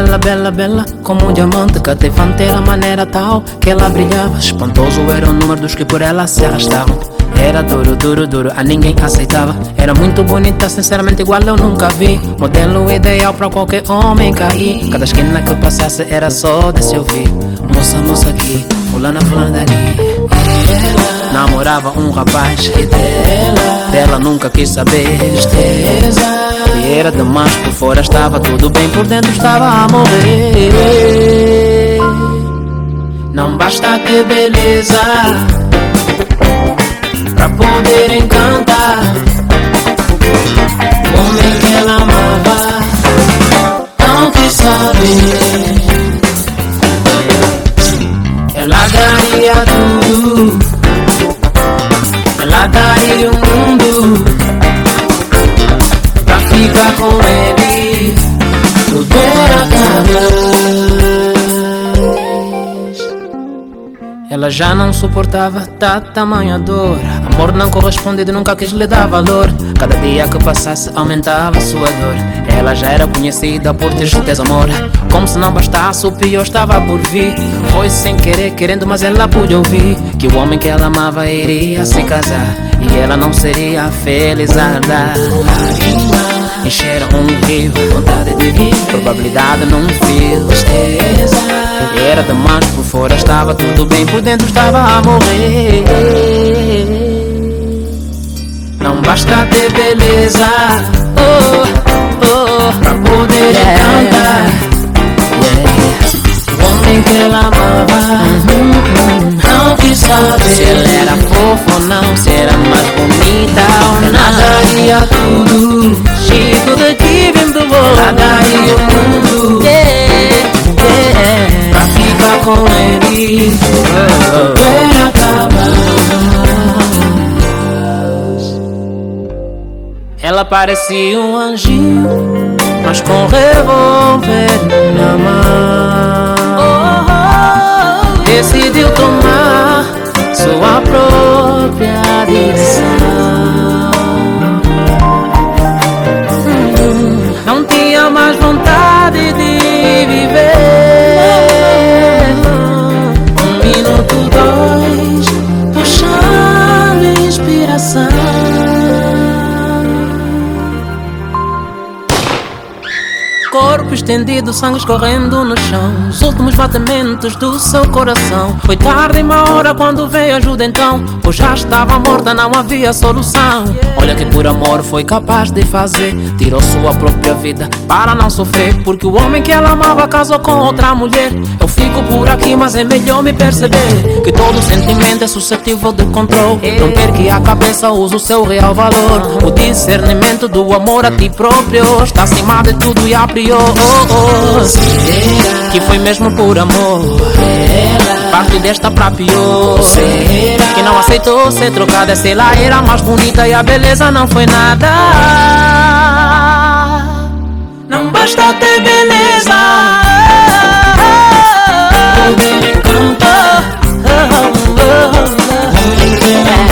Bela, bela, bela, Como um diamante cativante Era maneira tal que ela brilhava. Espantoso era o número dos que por ela se arrastavam. Era duro, duro, duro, a ninguém aceitava. Era muito bonita, sinceramente igual eu nunca vi. Modelo ideal para qualquer homem cair. Cada esquina que eu passasse era só de se ouvir. Moça, moça aqui, fulana, fulana dali ela Namorava um rapaz. E dela Dela nunca quis saber. Tristeza E era demais por fora estava tudo bem Por dentro estava a morrer. Não basta ter beleza Pra poder encantar O homem que ela amava. Não quis saber Ela daria tudo. Ela daria o mundo. Pra ficar com ele. Tudo era capaz ela já não suportava da tamanha dor Amor não correspondido, nunca quis lhe dar valor. Cada dia que passasse aumentava sua dor. Ela já era conhecida por ter desamor Como se não bastasse, o pior estava por vir. Foi sem querer, querendo, mas ela pôde ouvir Que o homem que ela amava iria se casar E ela não seria feliz a dar Encheram um rio, vontade de vir Probabilidade num fio. Era demais por fora, estava tudo bem Por dentro estava a morrer Não basta ter beleza. Oh, oh, Pra poder cantar. O homem que ela amava Não quis saber. Se ela era fofa ou não Se era mais bonita ou não. Ela daria tudo. She could give him the world Ela daria o mundo yeah, yeah. Pra ficar com ele. Oh, Era capaz Ela parecia um anjinho Mas com revólver na mão. Decidiu tomar sua própria direção Não tinha mais vontade Corpo estendido, sangue escorrendo no chão. Os últimos batimentos do seu coração. Foi tarde e uma hora quando veio ajuda então. Pois já estava morta, não havia solução. Olha que por amor foi capaz de fazer. Tirou sua própria vida para não sofrer. Porque o homem que ela amava casou com outra mulher. Eu fico por aqui, mas é melhor me perceber Que todo sentimento é suscetível de controle Não perque a cabeça, use o seu real valor. O discernimento do amor a ti próprio Está acima de tudo e a priori. Que foi mesmo por amor. Parte desta pra pior. Que não aceitou ser trocada Se ela era mais bonita e a beleza não foi nada. Não basta ter beleza Não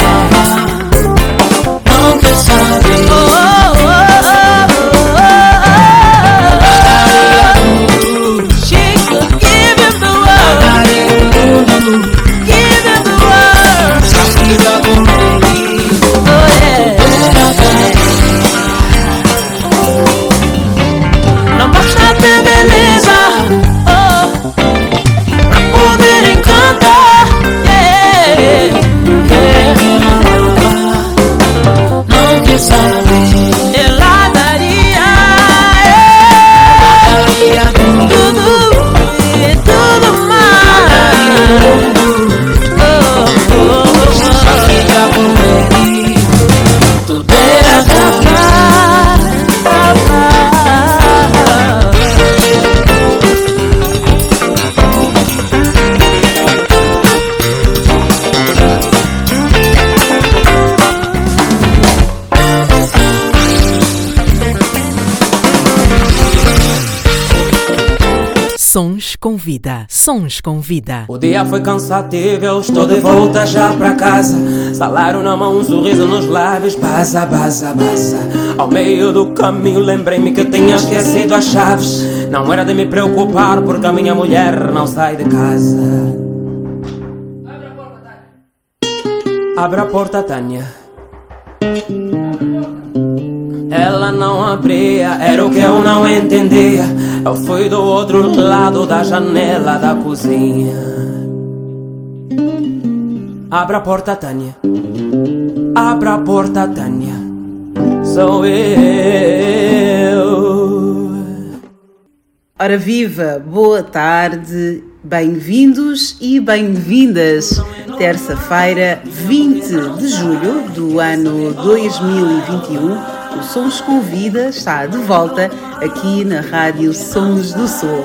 com vida, sons com vida. O dia foi cansativo, eu estou de volta já pra casa. Salário na mão, um sorriso nos lábios, baza, baza, baza. Ao meio do caminho lembrei-me que tinha esquecido as chaves. Não era de me preocupar porque a minha mulher não sai de casa. Abra a porta, Tânia. Ela não abria, era o que eu não entendia. Eu fui do outro lado da janela da cozinha. Abra a porta, Tânia. Abra a porta, Tânia. Sou eu. Ora viva, boa tarde, bem-vindos e bem-vindas. Terça-feira, 20 de julho do ano 2021 o Sons com Vida está de volta aqui na Rádio Sons do Sul.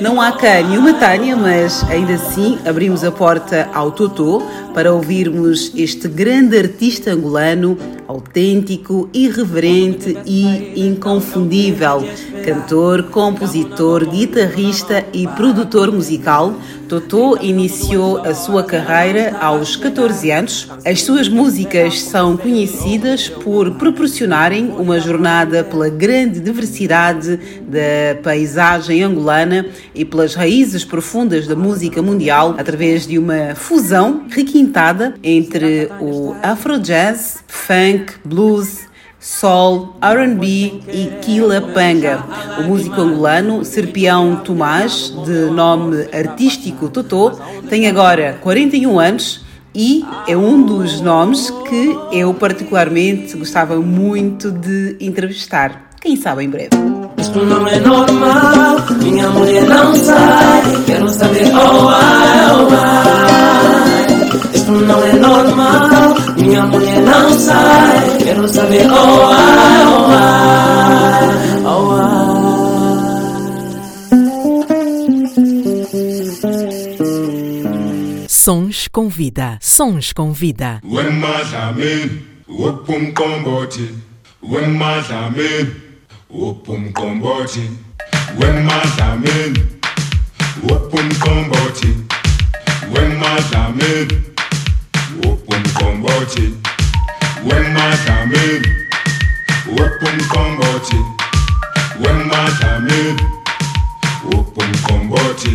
Não há cá nenhuma Tânia, mas ainda assim abrimos a porta ao Totô para ouvirmos este grande artista angolano, autêntico, irreverente e inconfundível. Cantor, compositor, guitarrista e produtor musical, Totô iniciou a sua carreira aos 14 anos. As suas músicas são conhecidas por proporcionarem uma jornada pela grande diversidade da paisagem angolana e pelas raízes profundas da música mundial através de uma fusão requintada entre o afro-jazz, funk, blues, soul, R&B e Kila Panga. O músico angolano Serpião Tomás, de nome artístico Totó, tem agora 41 anos e é um dos nomes que eu particularmente gostava muito de entrevistar. Quem sabe em breve. Isto não é normal, minha mulher não sai, quero saber oh ai, oh ai. Isto não é normal, minha mulher não sai, quero saber oh ai, oh ai, oh ai. Sons com vida, sons com vida. Wemadlamini, upumkomboti, wemadlamini. Upumkomboti wemadlamini Upumkomboti wemadlamini womqombothi wemadlamini wepumqombothi wemadlamini wepumqombothi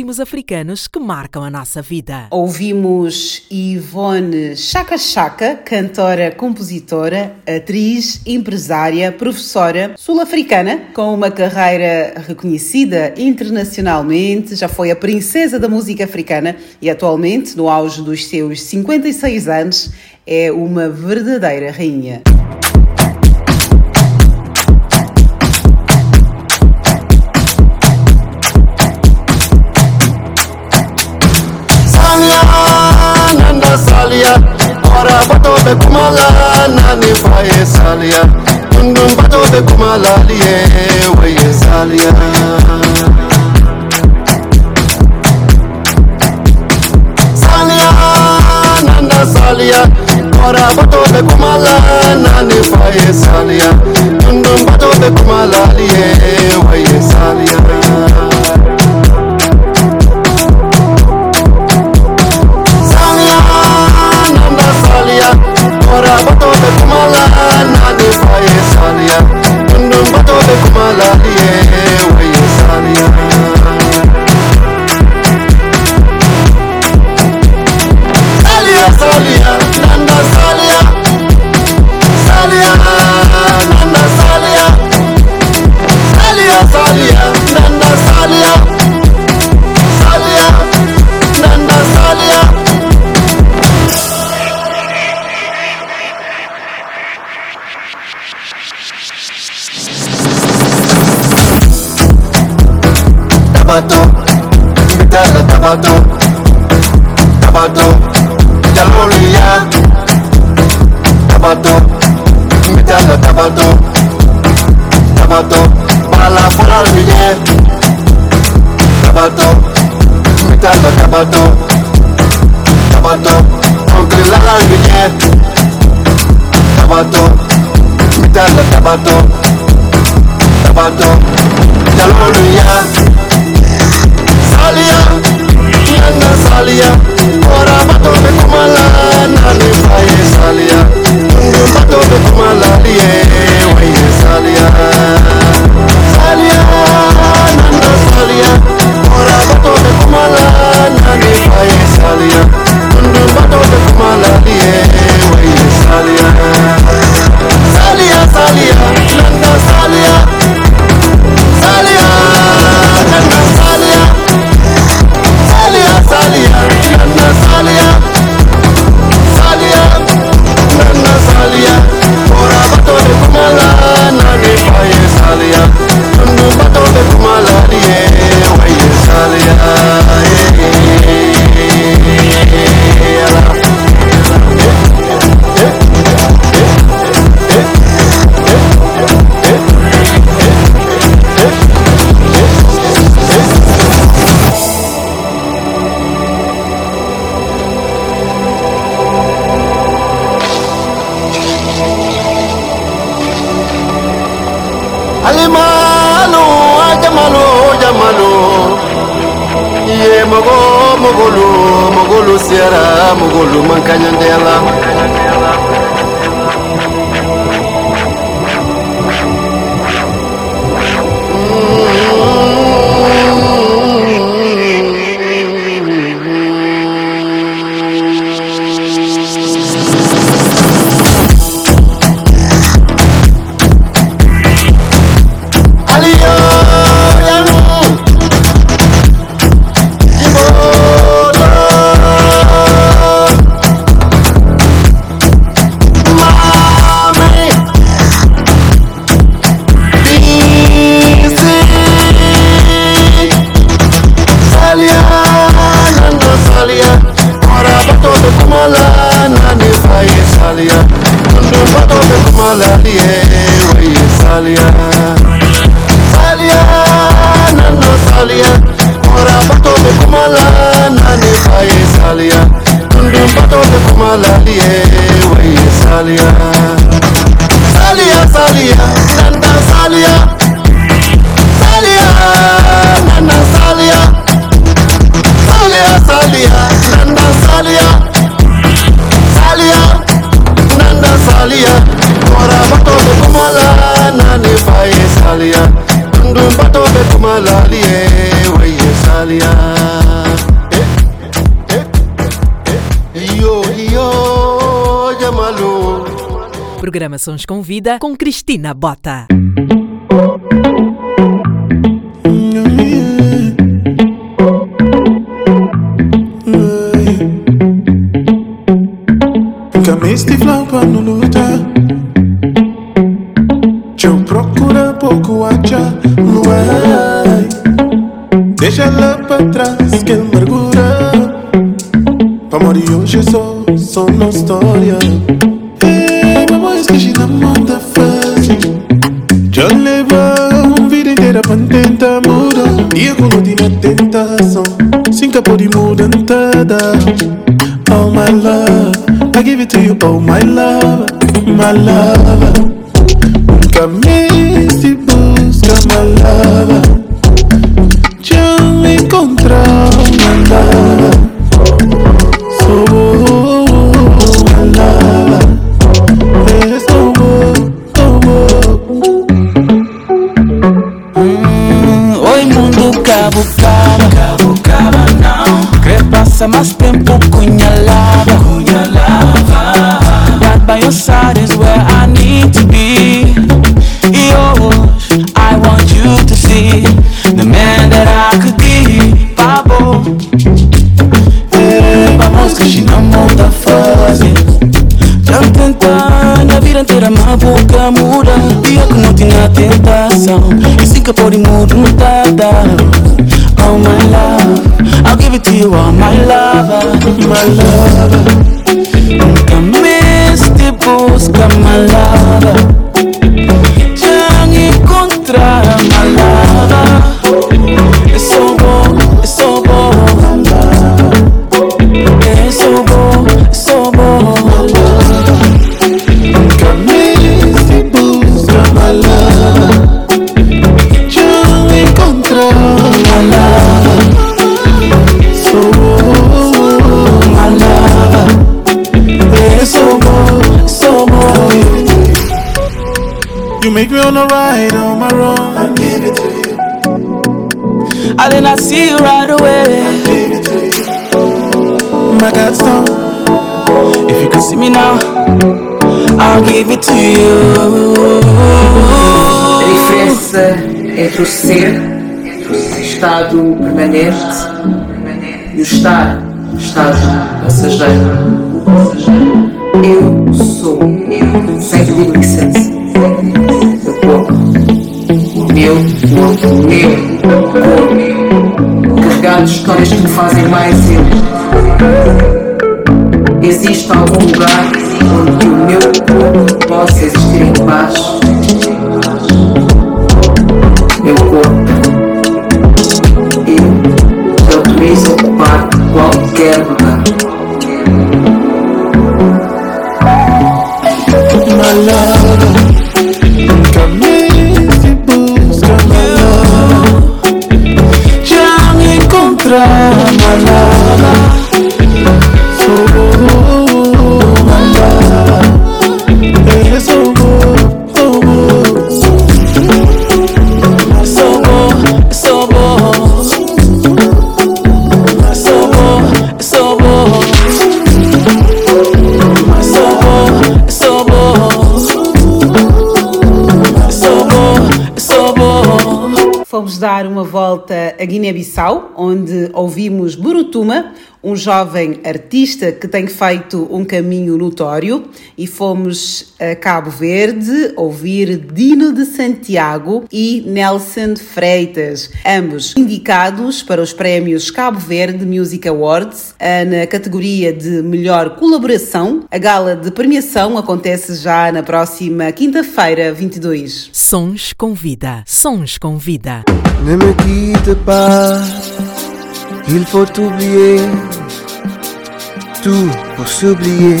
ritmos africanos que marcam a nossa vida. Ouvimos Ivone Chaka Chaka, cantora, compositora, atriz, empresária, professora sul-africana, com uma carreira reconhecida internacionalmente, já foi a princesa da música africana e atualmente, no auge dos seus 56 anos, é uma verdadeira rainha. mara bato bekumala nani fa esaliya dundun bato bekumalaliye weyesaliya saliya nana saliya mara bato bekumala nani fa esaliya dundun bato bekumalaliye weyesaliya Mara bato de kumala na de paye sania Tundum bato de kumala liye tabato, guitarra tabato, tabato, jaloria, tabato, guitarra tabato, tabato, bala folarie, tabato, guitarra tabato, tabato, entre la larie, tabato, guitarra tabato, tabato, jaloria. salia. Nana salia. Ora bato bekumala nane faye salia. Bato bekumala lie waye salia. Programações com Vida com Cristina Bota. Camiste flaupa no luta Eu procura pouco acha Luai Deixa ela pra trás que amargura. Pra morrer hoje é só, só na história leva uma vida inteira pra tentar mudar E eu coloquei na tentação Sem capô de mudança Oh my love, I give it to you, oh my love, my love. Nunca me Quer passar mais tempo cunhalava Cunhalava Right by your side is where I need to be. Hoje I want you to see The man that I could be. Babo Eh, Vamos que she não muda fase Já tentando a vida inteira mas boca muda. Dia que não tinha tentação E sim que pode mudar You are my lover, my lover. Nunca me estipulas, my lover. Make me wanna ride on my own. I give it to you, I did not see you right away. Give it to you. My God's stone If you could see me now I'll give it to you. A diferença entre o ser, estado permanente, e o estar, estado passageiro. Eu meu corpo, meu corpo, carregado de histórias que me fazem mais eu. Existe algum lugar onde o meu corpo possa existir em paz? A Guiné-Bissau, onde ouvimos Burutuma, um jovem artista que tem feito um caminho notório, e fomos a Cabo Verde ouvir Dino de Santiago e Nelson Freitas, ambos indicados para os prémios Cabo Verde Music Awards ah, na categoria de melhor colaboração. A gala de premiação acontece já na próxima quinta-feira, 22. Sons com Vida. Sons com Vida. Ne me quitte pas, il faut oublier tout pour s'oublier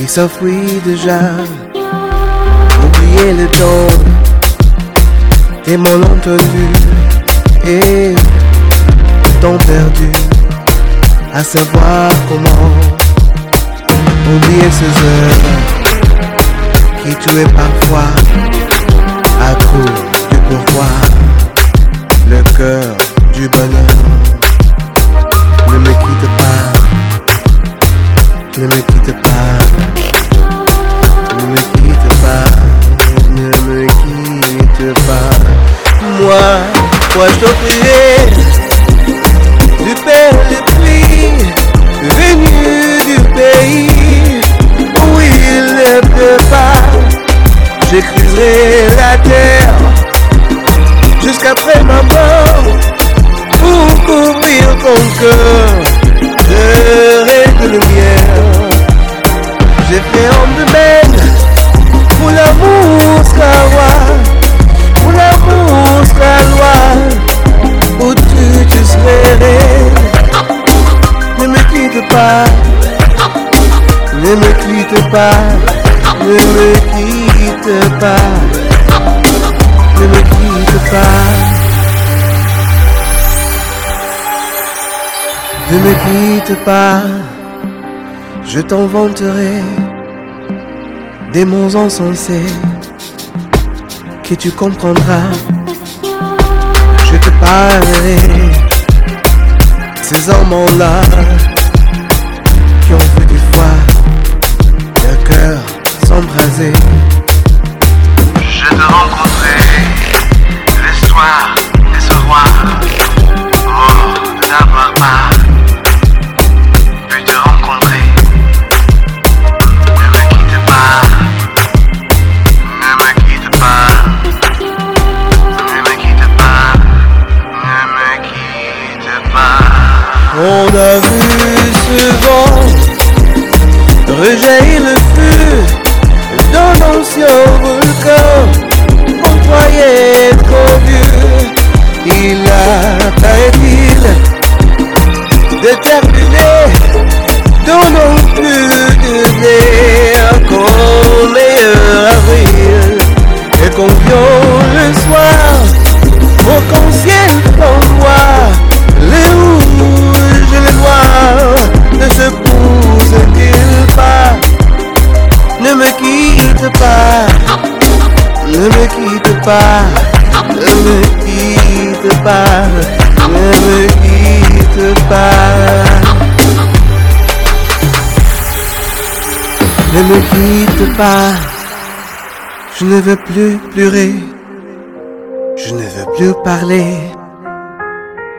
et s'enfuir déjà. Oublier le temps, tes mots entendus et temps perdu à savoir comment oublier ces heures qui tuaient parfois à cause du pourquoi le cœur du bonheur ne me quitte pas ne me quitte pas. Ne me quitte pas. Ne me quitte pas. Moi, moi je t'offrirai du père de pluie venu du pays où il ne pleut pas. J'écrirai la terre jusqu'après ma mort pour couvrir ton cœur. Pas, ne me quitte pas, ne me quitte pas, ne me quitte pas. Ne me quitte pas, je t'en vanterai des mots encensés que tu comprendras. Je te parlerai ces amants-là easy. Je ne veux plus pleurer, je ne veux plus parler.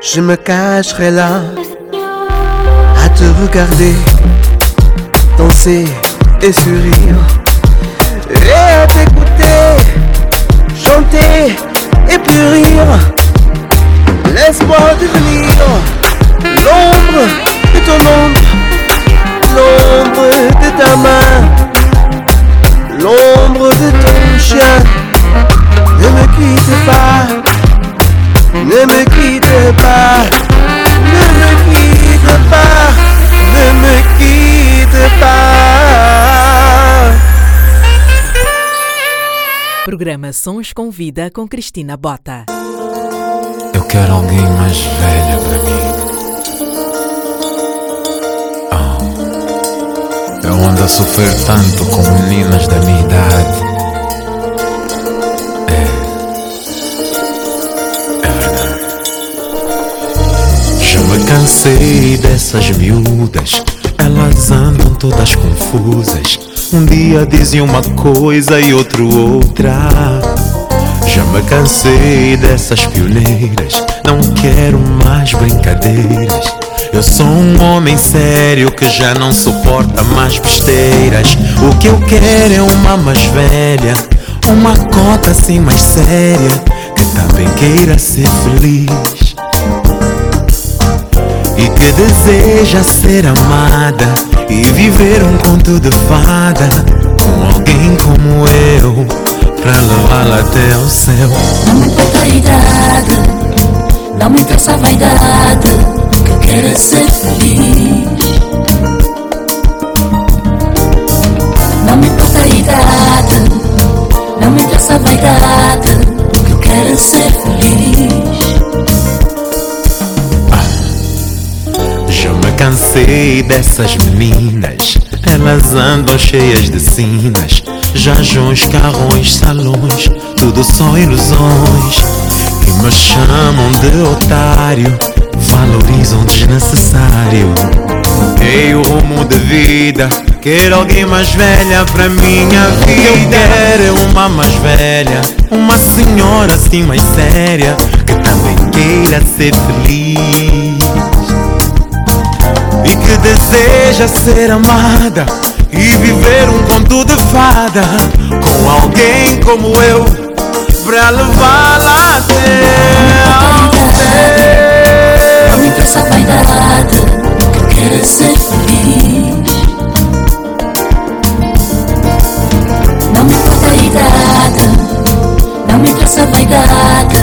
Je me cacherai là. À te regarder, danser et sourire, et à t'écouter, chanter et puis rire. Laisse-moi devenir l'ombre de ton ombre, l'ombre de ta main, quitte pas. Ne me quitte pas, ne me quitte pas, ne me quitte pas. Programa Sons com Vida com Cristina Bota. Eu quero alguém mais velha para mim. Oh, eu ando a sofrer tanto com meninas da minha idade. Cansei dessas miúdas, elas andam todas confusas. Um dia dizem uma coisa e outro outra. Já me cansei dessas pioneiras, não quero mais brincadeiras. Eu sou um homem sério que já não suporta mais besteiras. O que eu quero é uma mais velha, uma cota assim mais séria, que também queira ser feliz. E que deseja ser amada e viver um conto de fada com alguém como eu pra levá-la até ao céu. Não me importa a idade, não me interessa a vaidade, o que eu quero é ser feliz. Não me importa a idade, não me interessa a vaidade, o que eu quero é ser feliz. Cansei dessas meninas, elas andam cheias de sinas. Jajões, carrões, salões, tudo só ilusões. Que me chamam de otário, valorizam desnecessário. Ei, o rumo de vida, quero alguém mais velha pra minha vida. Eu quero uma mais velha, uma senhora assim mais séria, que também queira ser feliz e que deseja ser amada e viver um conto de fada com alguém como eu pra levá-la até ao céu. Não me interessa a vaidade, eu quero é ser feliz. Não me importa a idade, não me interessa a vaidade,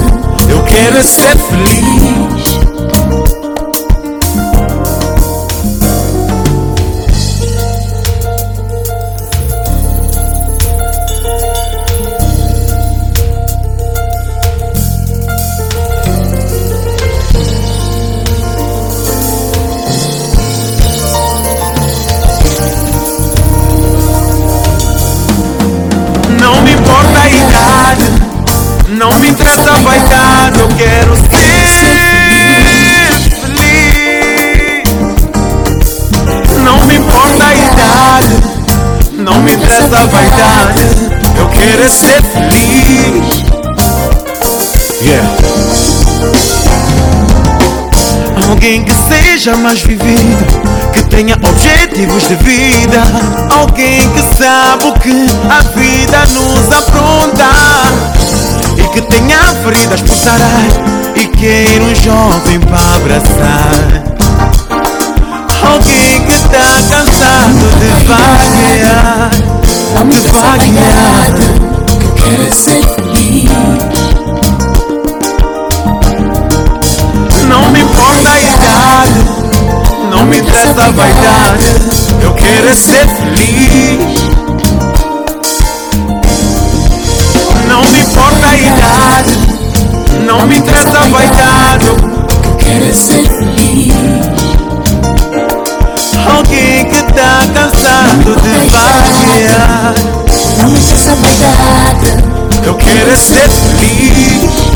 Eu quero é ser feliz. Ser feliz. Yeah. Alguém que seja mais vivido, que tenha objetivos de vida. Alguém que sabe o que a vida nos apronta. E que tenha feridas por sarar. E queira um jovem para abraçar. Alguém que tá cansado de vaguear. Me vaguear. vaidade, eu quero é ser feliz. Não me importa a idade, não me interessa a vaidade. Eu quero ser feliz. Não me importa a idade, não me interessa a vaidade. Eu quero é ser feliz. Alguém que tá cansado de vaguear. Não me interessa a vaidade, Eu quero é ser feliz.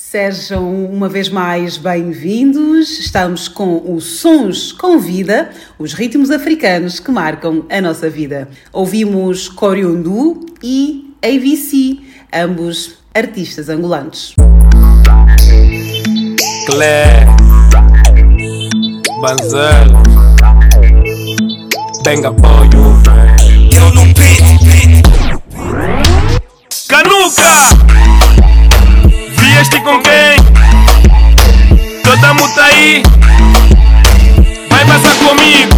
Sejam uma vez mais bem-vindos. Estamos com os Sons com Vida, os ritmos africanos que marcam a nossa vida. Ouvimos Coriundu e AVC, ambos artistas angolanos. Clé, Banzela, Tenga apoio, Eu não Canuca! Vieste com quem? Toda muta aí Vai passar comigo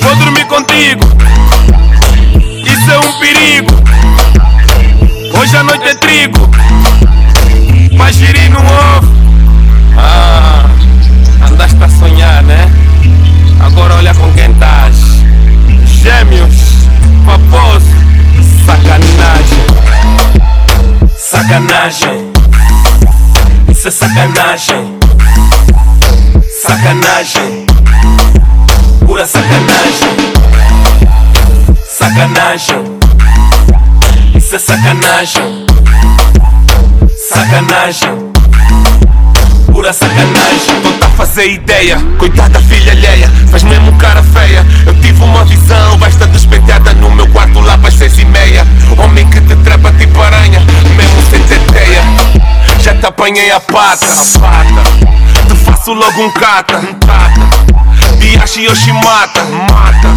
Vou dormir contigo Isso é um perigo Hoje a noite é trigo Mas girir no ovo. Ah, andaste a sonhar, né? Agora olha com quem estás. Gêmeos, paposo, sacanagem. Sacanagem. Isso é sacanagem. Sacanagem. Pura sacanagem. Sacanagem Isso é sacanagem. Sacanagem. Pura sacanagem. Não tá a fazer ideia Coitada filha alheia. Faz mesmo cara feia. Eu tive uma visão Basta despenteada no meu quarto Lá para seis e meia. Homem que te trepa tipo aranha Mesmo sem teteia Já te apanhei a pata. A pata. Te faço logo um cata. Um cata. Biashi Yoshimata. Mata.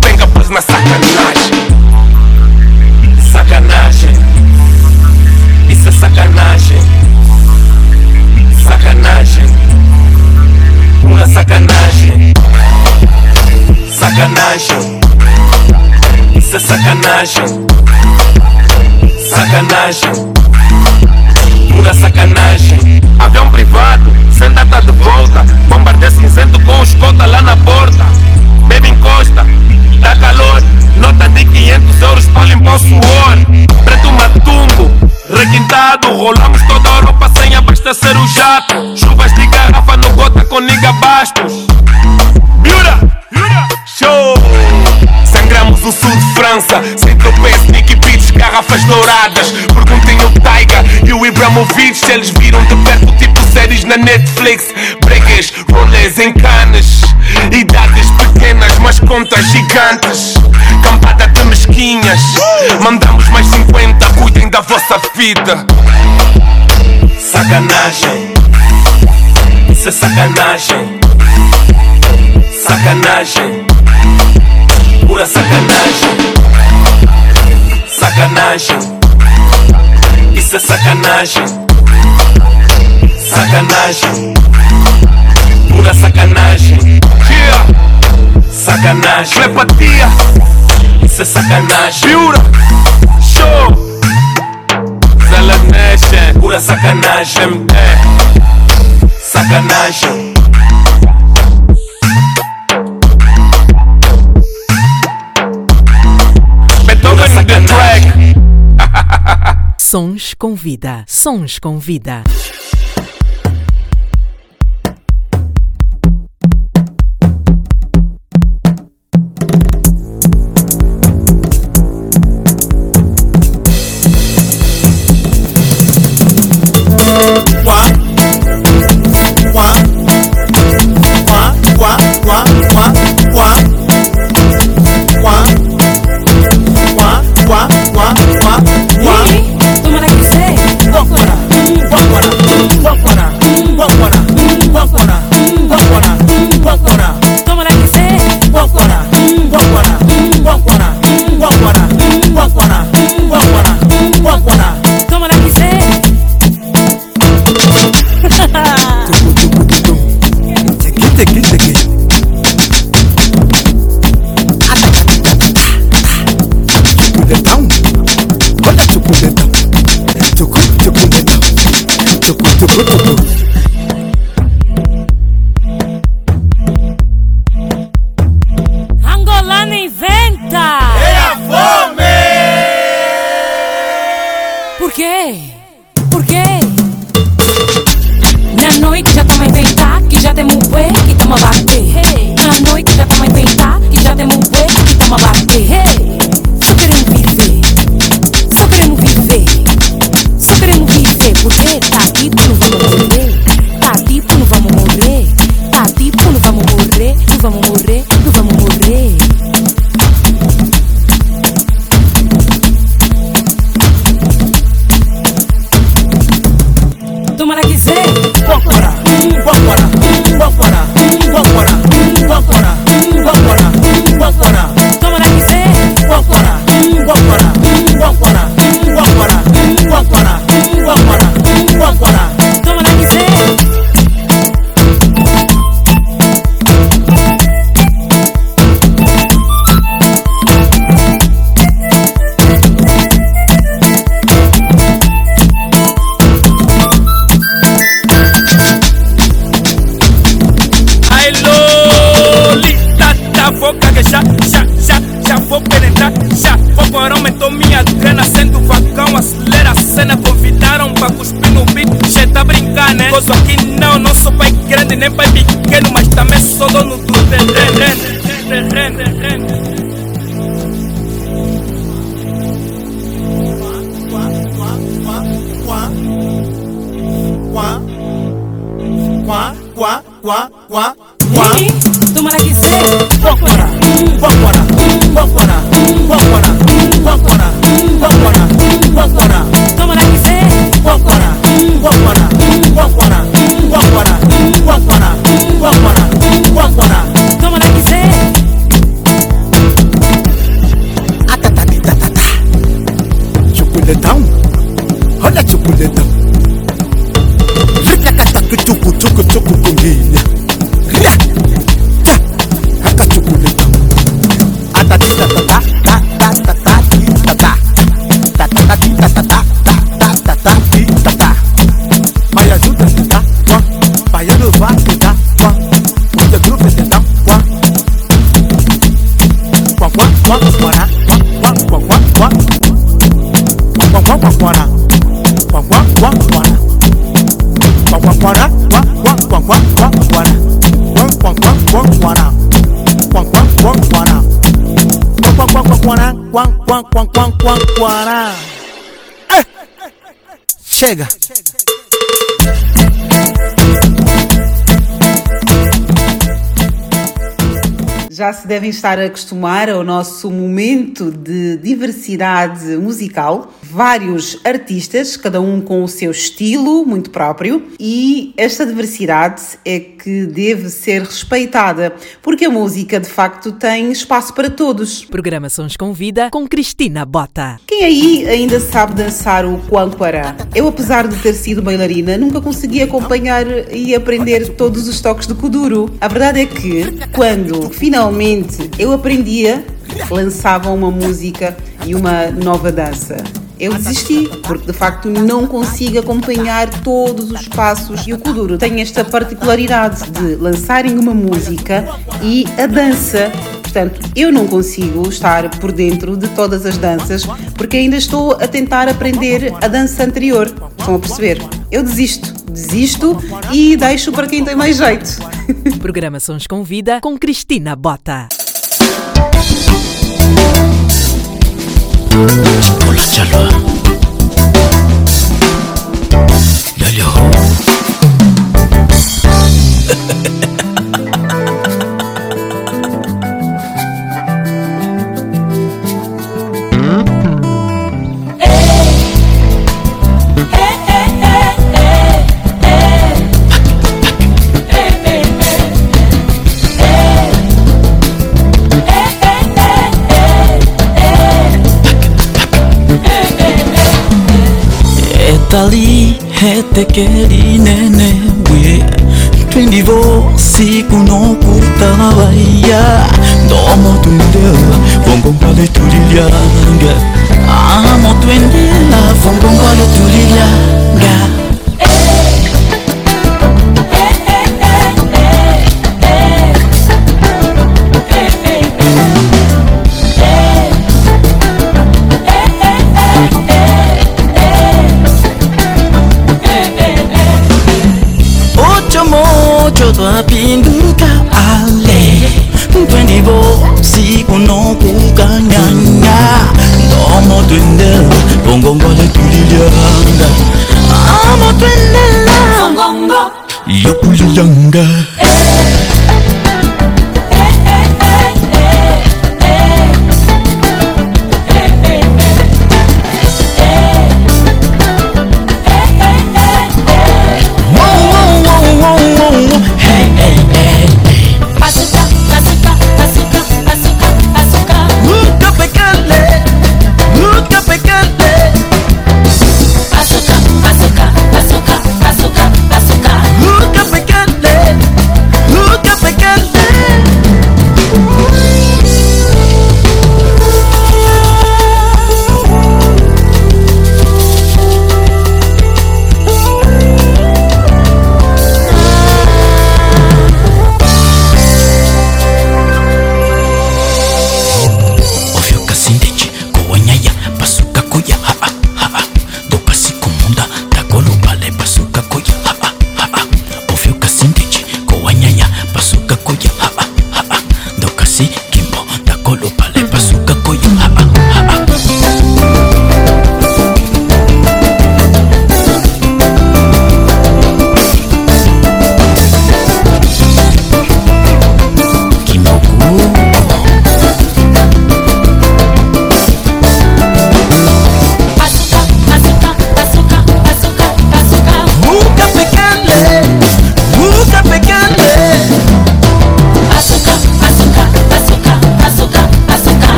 Bem capaz na sacanagem Sacanagem. Isso é sacanagem. Sacanagem. Pura sacanagem. Sacanagem. Isso é sacanagem. Sacanagem. Pura sacanagem. Avião privado, sem data de volta. Bombardeio cinzento com escolta lá na porta. Baby encosta, dá calor Nota de 500 euros para limpar o suor. Preto matumbo, requintado Rolamos toda a Europa sem abastecer o jato. Chuvas de garrafa no gota com niga bastos. Miura, show do sul de França. Sempre eu penso Beats, garrafas douradas. Perguntem o Taiga e o Ibrahimovic, se eles viram de perto, tipo séries na Netflix. Bregas, rolês em canas. Idades pequenas, mas contas gigantes. Campada de mesquinhas. Mandamos mais 50, cuidem da vossa vida. Sacanagem. Isso é sacanagem. Sacanagem pura sacanagem. Sacanagem. Isso é sacanagem. Sacanagem. Pura sacanagem. Yeah. Sacanagem. Telepatia. Isso é sacanagem. Pura. Show. Pura sacanagem. É. Sacanagem. Sons com Vida. Sons com Vida. Já se devem estar a acostumar ao nosso momento de diversidade musical. Vários artistas, cada um com o seu estilo muito próprio, e esta diversidade é que deve ser respeitada, porque a música de facto tem espaço para todos. Programa Sons com Vida com Cristina Bota. Quem aí ainda sabe dançar o Quanquará? Eu, apesar de ter sido bailarina, nunca consegui acompanhar e aprender todos os toques do Kuduro. A verdade é que, quando finalmente eu aprendia, lançavam uma música e uma nova dança. Eu desisti, porque de facto não consigo acompanhar todos os passos. E o Kuduro tem esta particularidade de lançarem uma música e a dança. Portanto, eu não consigo estar por dentro de todas as danças, porque ainda estou a tentar aprender a dança anterior. Estão a perceber? Eu desisto, desisto e deixo para quem tem mais jeito. Programa Sons com Vida com Cristina Bota. olatiala yalio etekeli nene bwe twindivo siku nokutana baya ndomo ah, twende vongongwale tulilyanga amoto endela vongongwale tulilyanga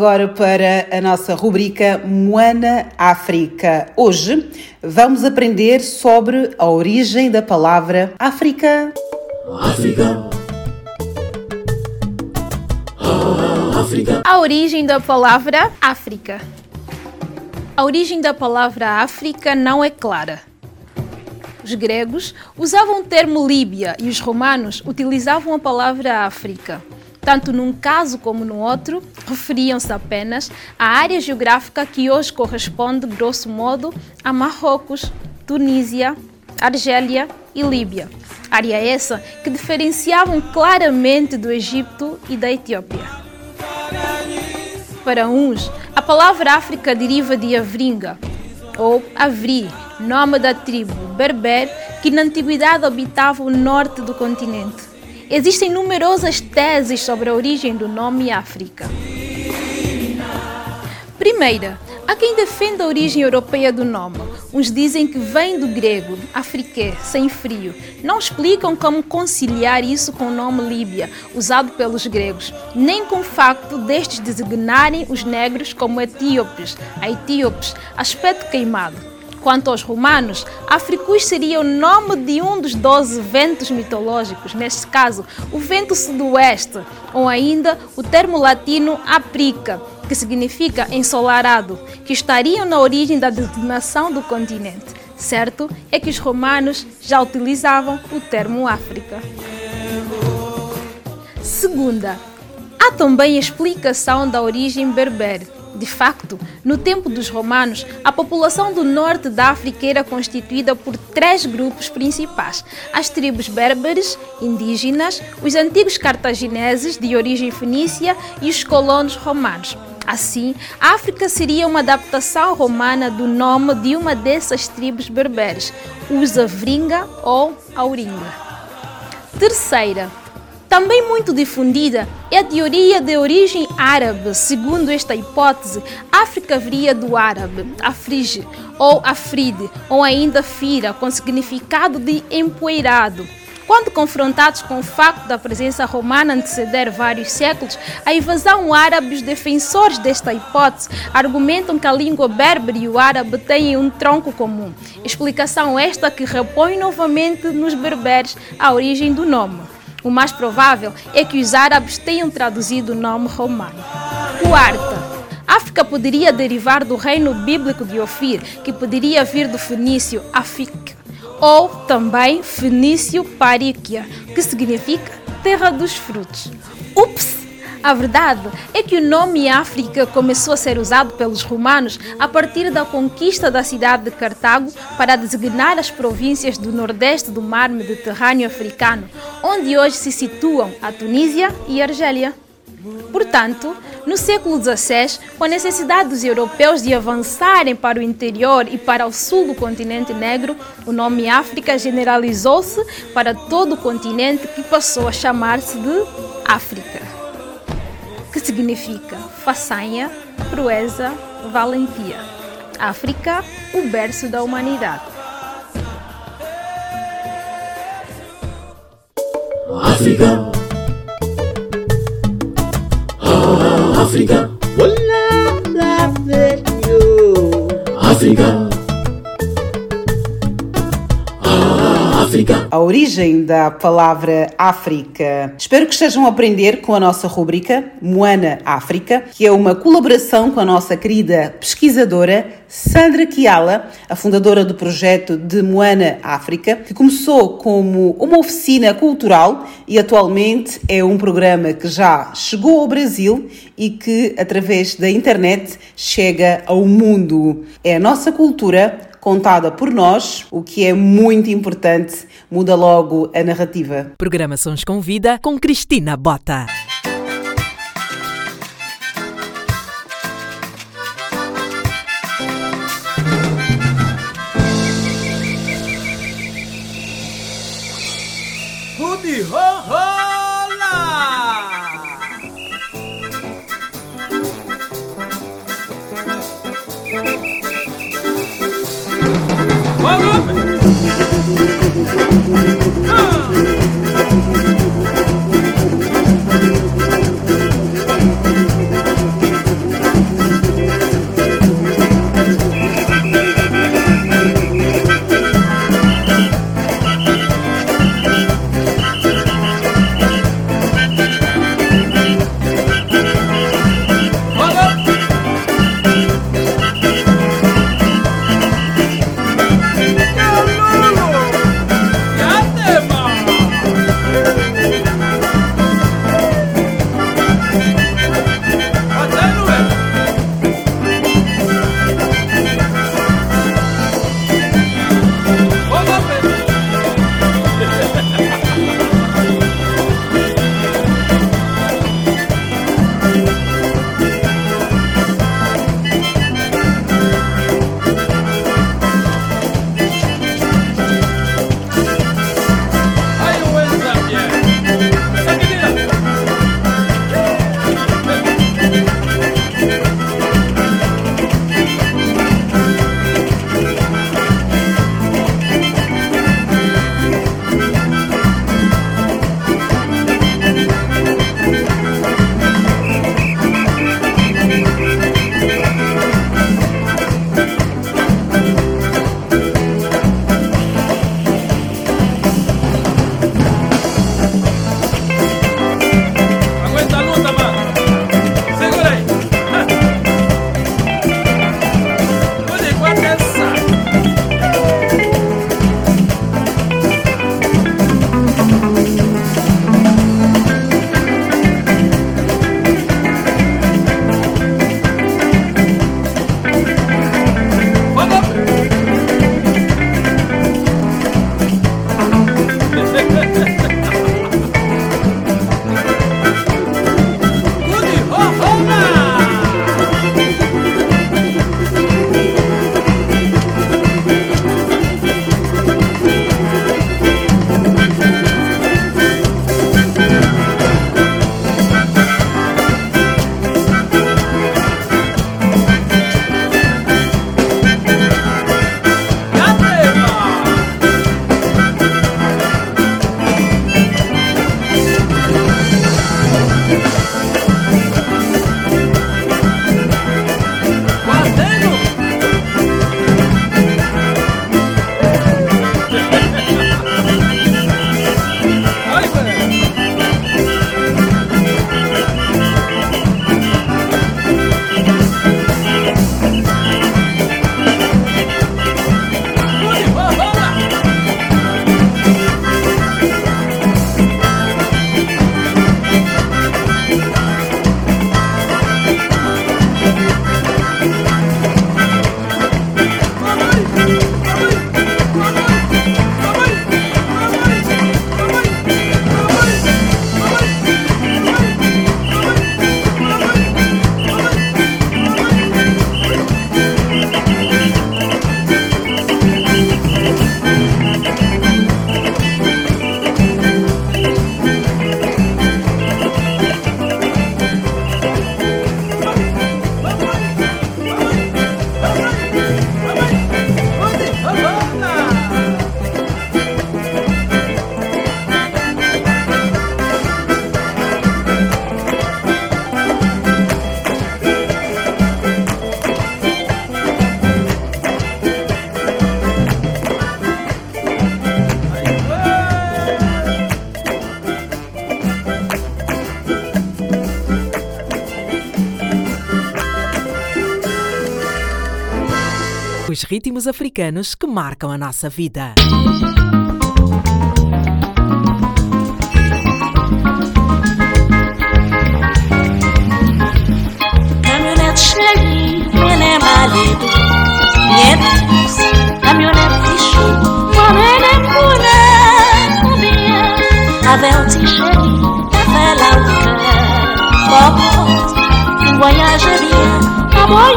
agora para a nossa rubrica Moana África. Hoje vamos aprender sobre a origem da palavra África. África. África. A origem da palavra África. A origem da palavra África não é clara. Os gregos usavam o termo Líbia e os romanos utilizavam a palavra África. Tanto num caso como no outro, referiam-se apenas à área geográfica que hoje corresponde, grosso modo, a Marrocos, Tunísia, Argélia e Líbia. Área essa que diferenciavam claramente do Egito e da Etiópia. Para uns, a palavra África deriva de Avringa, ou Avri, nome da tribo berber que na antiguidade habitava o norte do continente. Existem numerosas teses sobre a origem do nome África. Primeira, há quem defenda a origem europeia do nome. Uns dizem que vem do grego, afrique, sem frio. Não explicam como conciliar isso com o nome Líbia, usado pelos gregos, nem com o facto destes designarem os negros como etíopes, a etíopes, aspecto queimado. Quanto aos romanos, Africus seria o nome de um dos doze ventos mitológicos, neste caso, o vento sudoeste, ou ainda o termo latino aprica, que significa ensolarado, que estariam na origem da designação do continente. Certo é que os romanos já utilizavam o termo África. Segunda, há também a explicação da origem berber de facto, no tempo dos romanos, a população do norte da África era constituída por três grupos principais: as tribos berberes, indígenas, os antigos cartagineses de origem fenícia e os colonos romanos. Assim, a África seria uma adaptação romana do nome de uma dessas tribos berberes, os Avringa ou Auringa. Terceira, também muito difundida é a teoria de origem árabe. Segundo esta hipótese, África viria do árabe, afrige ou afride, ou ainda fira, com significado de empoeirado. Quando confrontados com o facto da presença romana anteceder vários séculos, a invasão árabe, os defensores desta hipótese argumentam que a língua berber e o árabe têm um tronco comum. Explicação esta que repõe novamente nos berberes a origem do nome. O mais provável é que os árabes tenham traduzido o nome romano. Quarta, África poderia derivar do reino bíblico de Ofir, que poderia vir do fenício Afik, ou também fenício Paríquia, que significa terra dos frutos. Ups! A verdade é que o nome África começou a ser usado pelos romanos a partir da conquista da cidade de Cartago para designar as províncias do nordeste do mar Mediterrâneo africano, onde hoje se situam a Tunísia e a Argélia. Portanto, no século XVI, com a necessidade dos europeus de avançarem para o interior e para o sul do continente negro, o nome África generalizou-se para todo o continente que passou a chamar-se de África que significa façanha, proeza, valentia. África, o berço da humanidade. África. África. África. África. A origem da palavra África. Espero que estejam a aprender com a nossa rubrica Moana África, que é uma colaboração com a nossa querida pesquisadora Sandra Kiala, a fundadora do projeto de Moana África, que começou como uma oficina cultural e atualmente é um programa que já chegou ao Brasil e que, através da internet, chega ao mundo. É a nossa cultura contada por nós, o que é muito importante, muda logo a narrativa. Programa Sons com Vida com Cristina Bota. últimos africanos que marcam a nossa vida. voyage bien, à moi,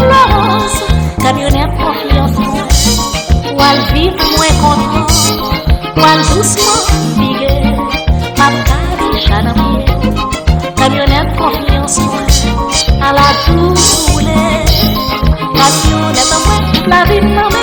Laurence, kamyonet konfiyansan Wal viv mwen kontan Wal bousman bige Mabkari chanamye Kamyonet konfiyansan A la tou soule Kamyonet mwen plavin mame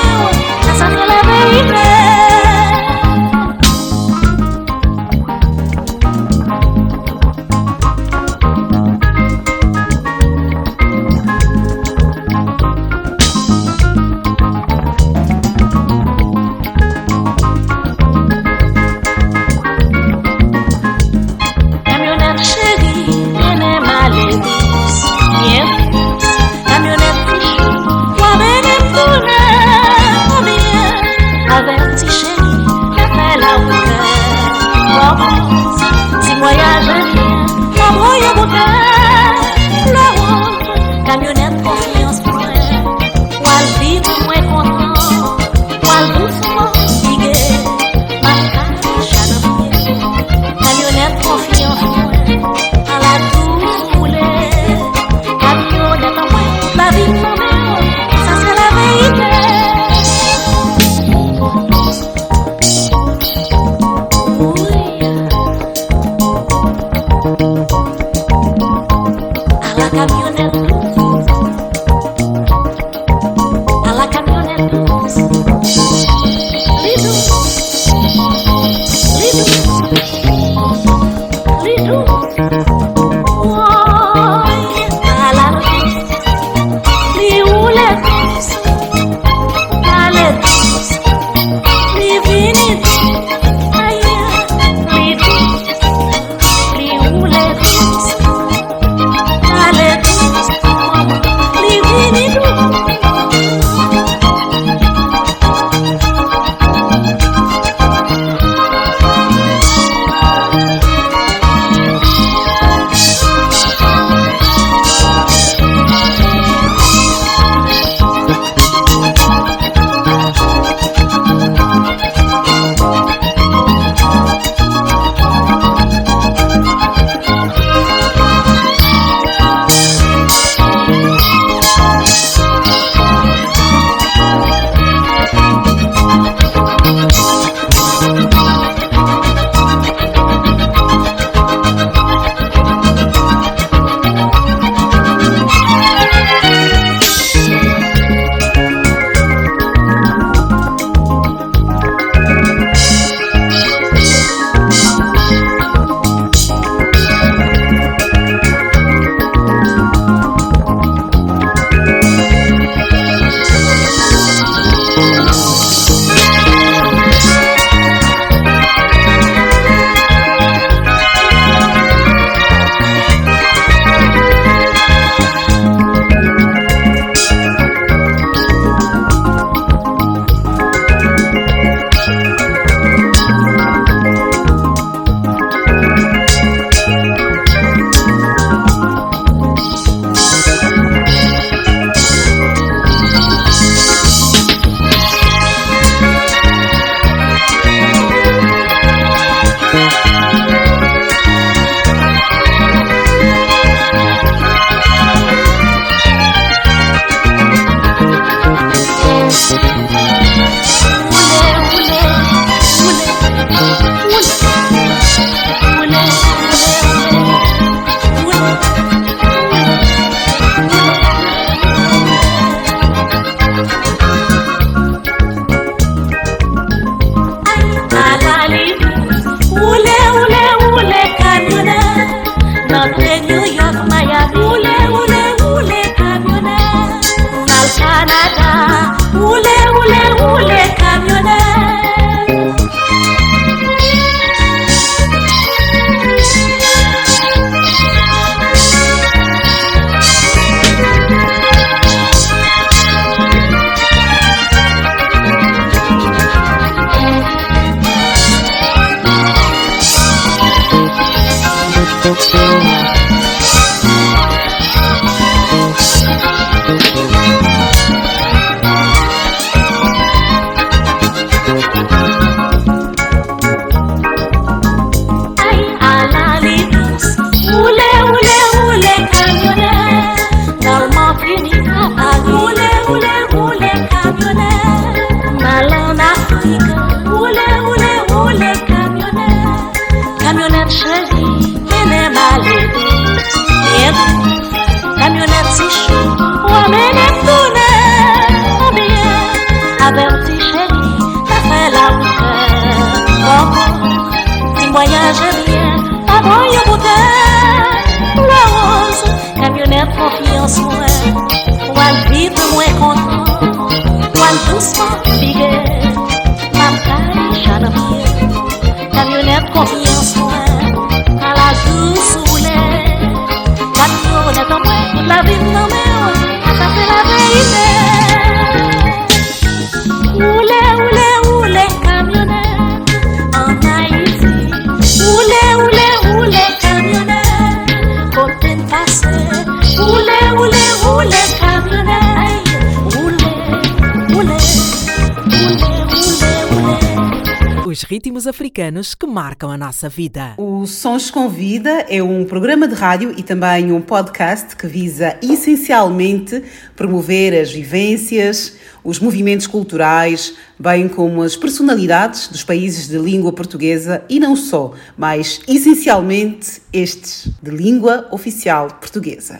africanos que marcam a nossa vida. O Sons com Vida é um programa de rádio e também um podcast que visa essencialmente promover as vivências, os movimentos culturais, bem como as personalidades dos países de língua portuguesa e não só, mas essencialmente estes de língua oficial portuguesa.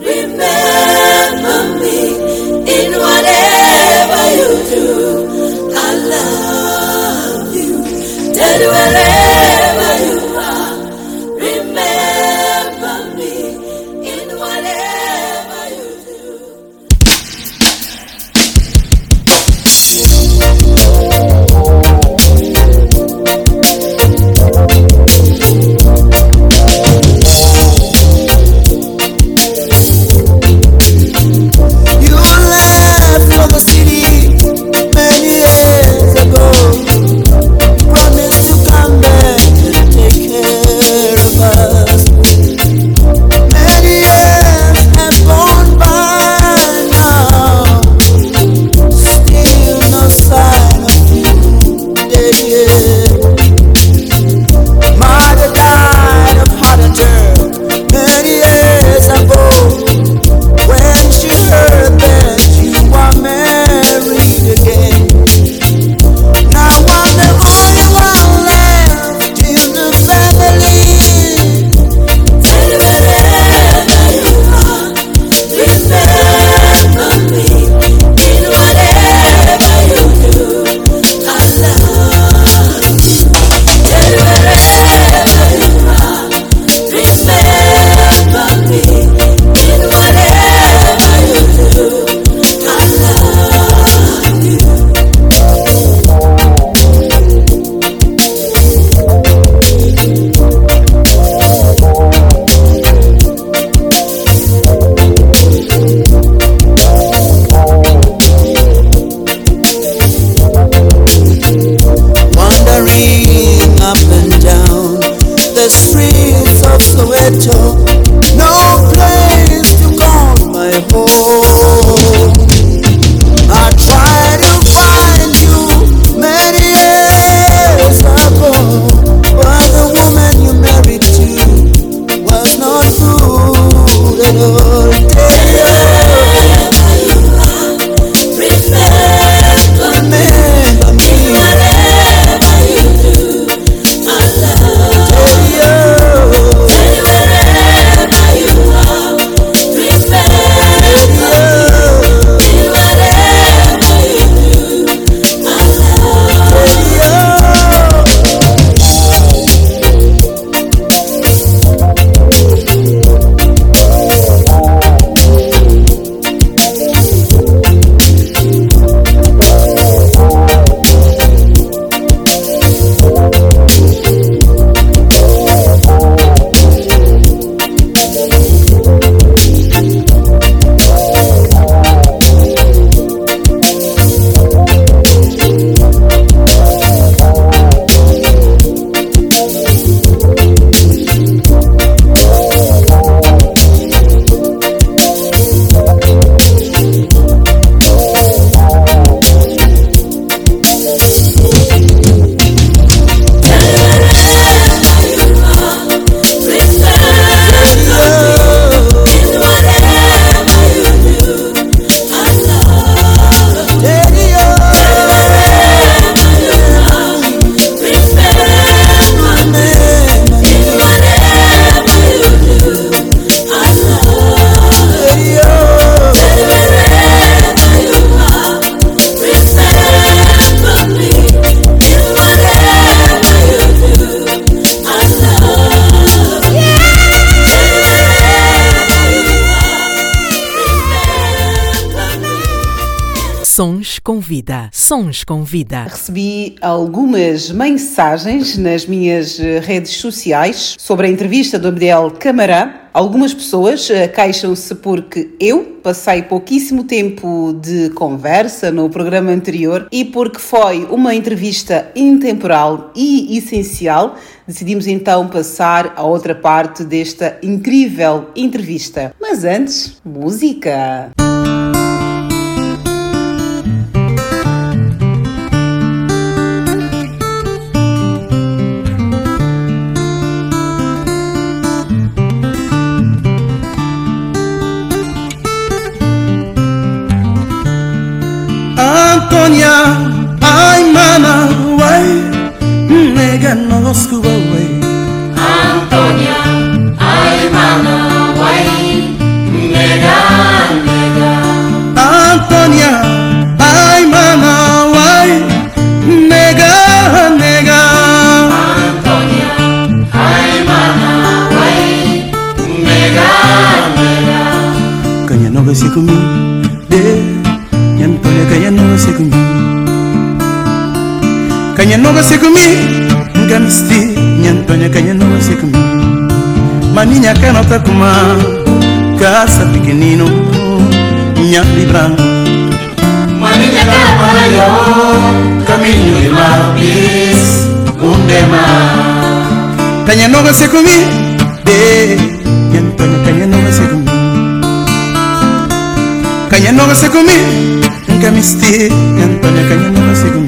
Remember me in Sons com vida. Sons com vida. Recebi algumas mensagens nas minhas eh, redes sociais sobre a entrevista do Abdel Camará. Algumas pessoas eh, queixam-se porque eu passei pouquíssimo tempo de conversa no programa anterior e porque foi uma entrevista intemporal e essencial, decidimos então passar a outra parte desta incrível entrevista. Mas antes, música! Antonia, ay mamá, güey, nega no los cubo, güey. Antonia, ay mamá, güey, nega, nega. Antonia, ay mamá, güey, nega, nega. Antonia, ay mamá, güey, nega, nega. Caña no ves si conmigo. nova sekumi ngamsti nyantonyaka nya nova sekumi maninyaka notakuma kasa pikinino nya libra maninyaka malayo kaminyo limapis undema kanya nova sekumi de nyantonyaka nya nova sekumi kanya nova sekumi ngamisti nyantonyaka nya nova sekumi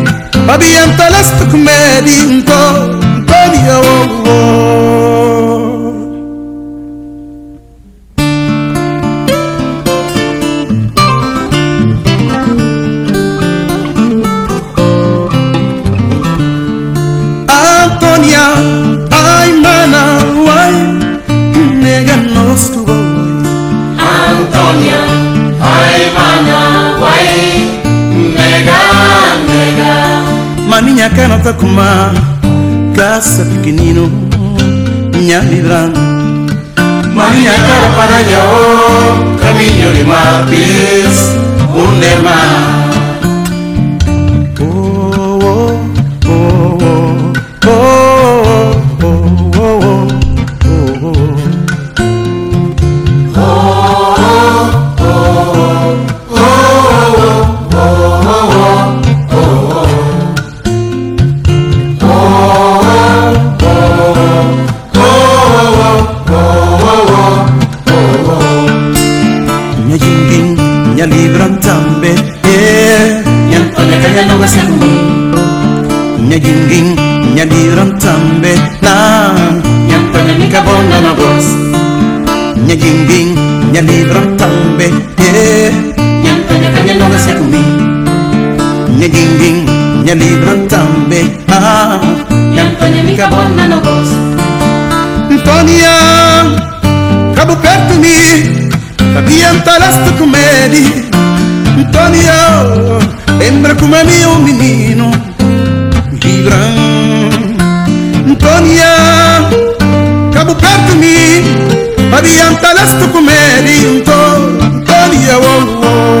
aviantaste comedi. Antônia, lembra como é meu menino, minha libra. Maninha cara para yo, caminho de lápis, um demar. Minha jinguin, minha libra tambe, na. Antônia mica bonga na voz. Minha jinguin, minha libra tambe, yeah. Antônia kanya no gasi kumi, Minha jinguin, minha libra tambe, ah. Antônia mica bonga na voz. Antônia, cabo perto me, aviantaste comedi. Antônia, lembra como é meu menino, Libra. Antônia, cabo perto me, aviantaste comedi. Antônia, oh, oh.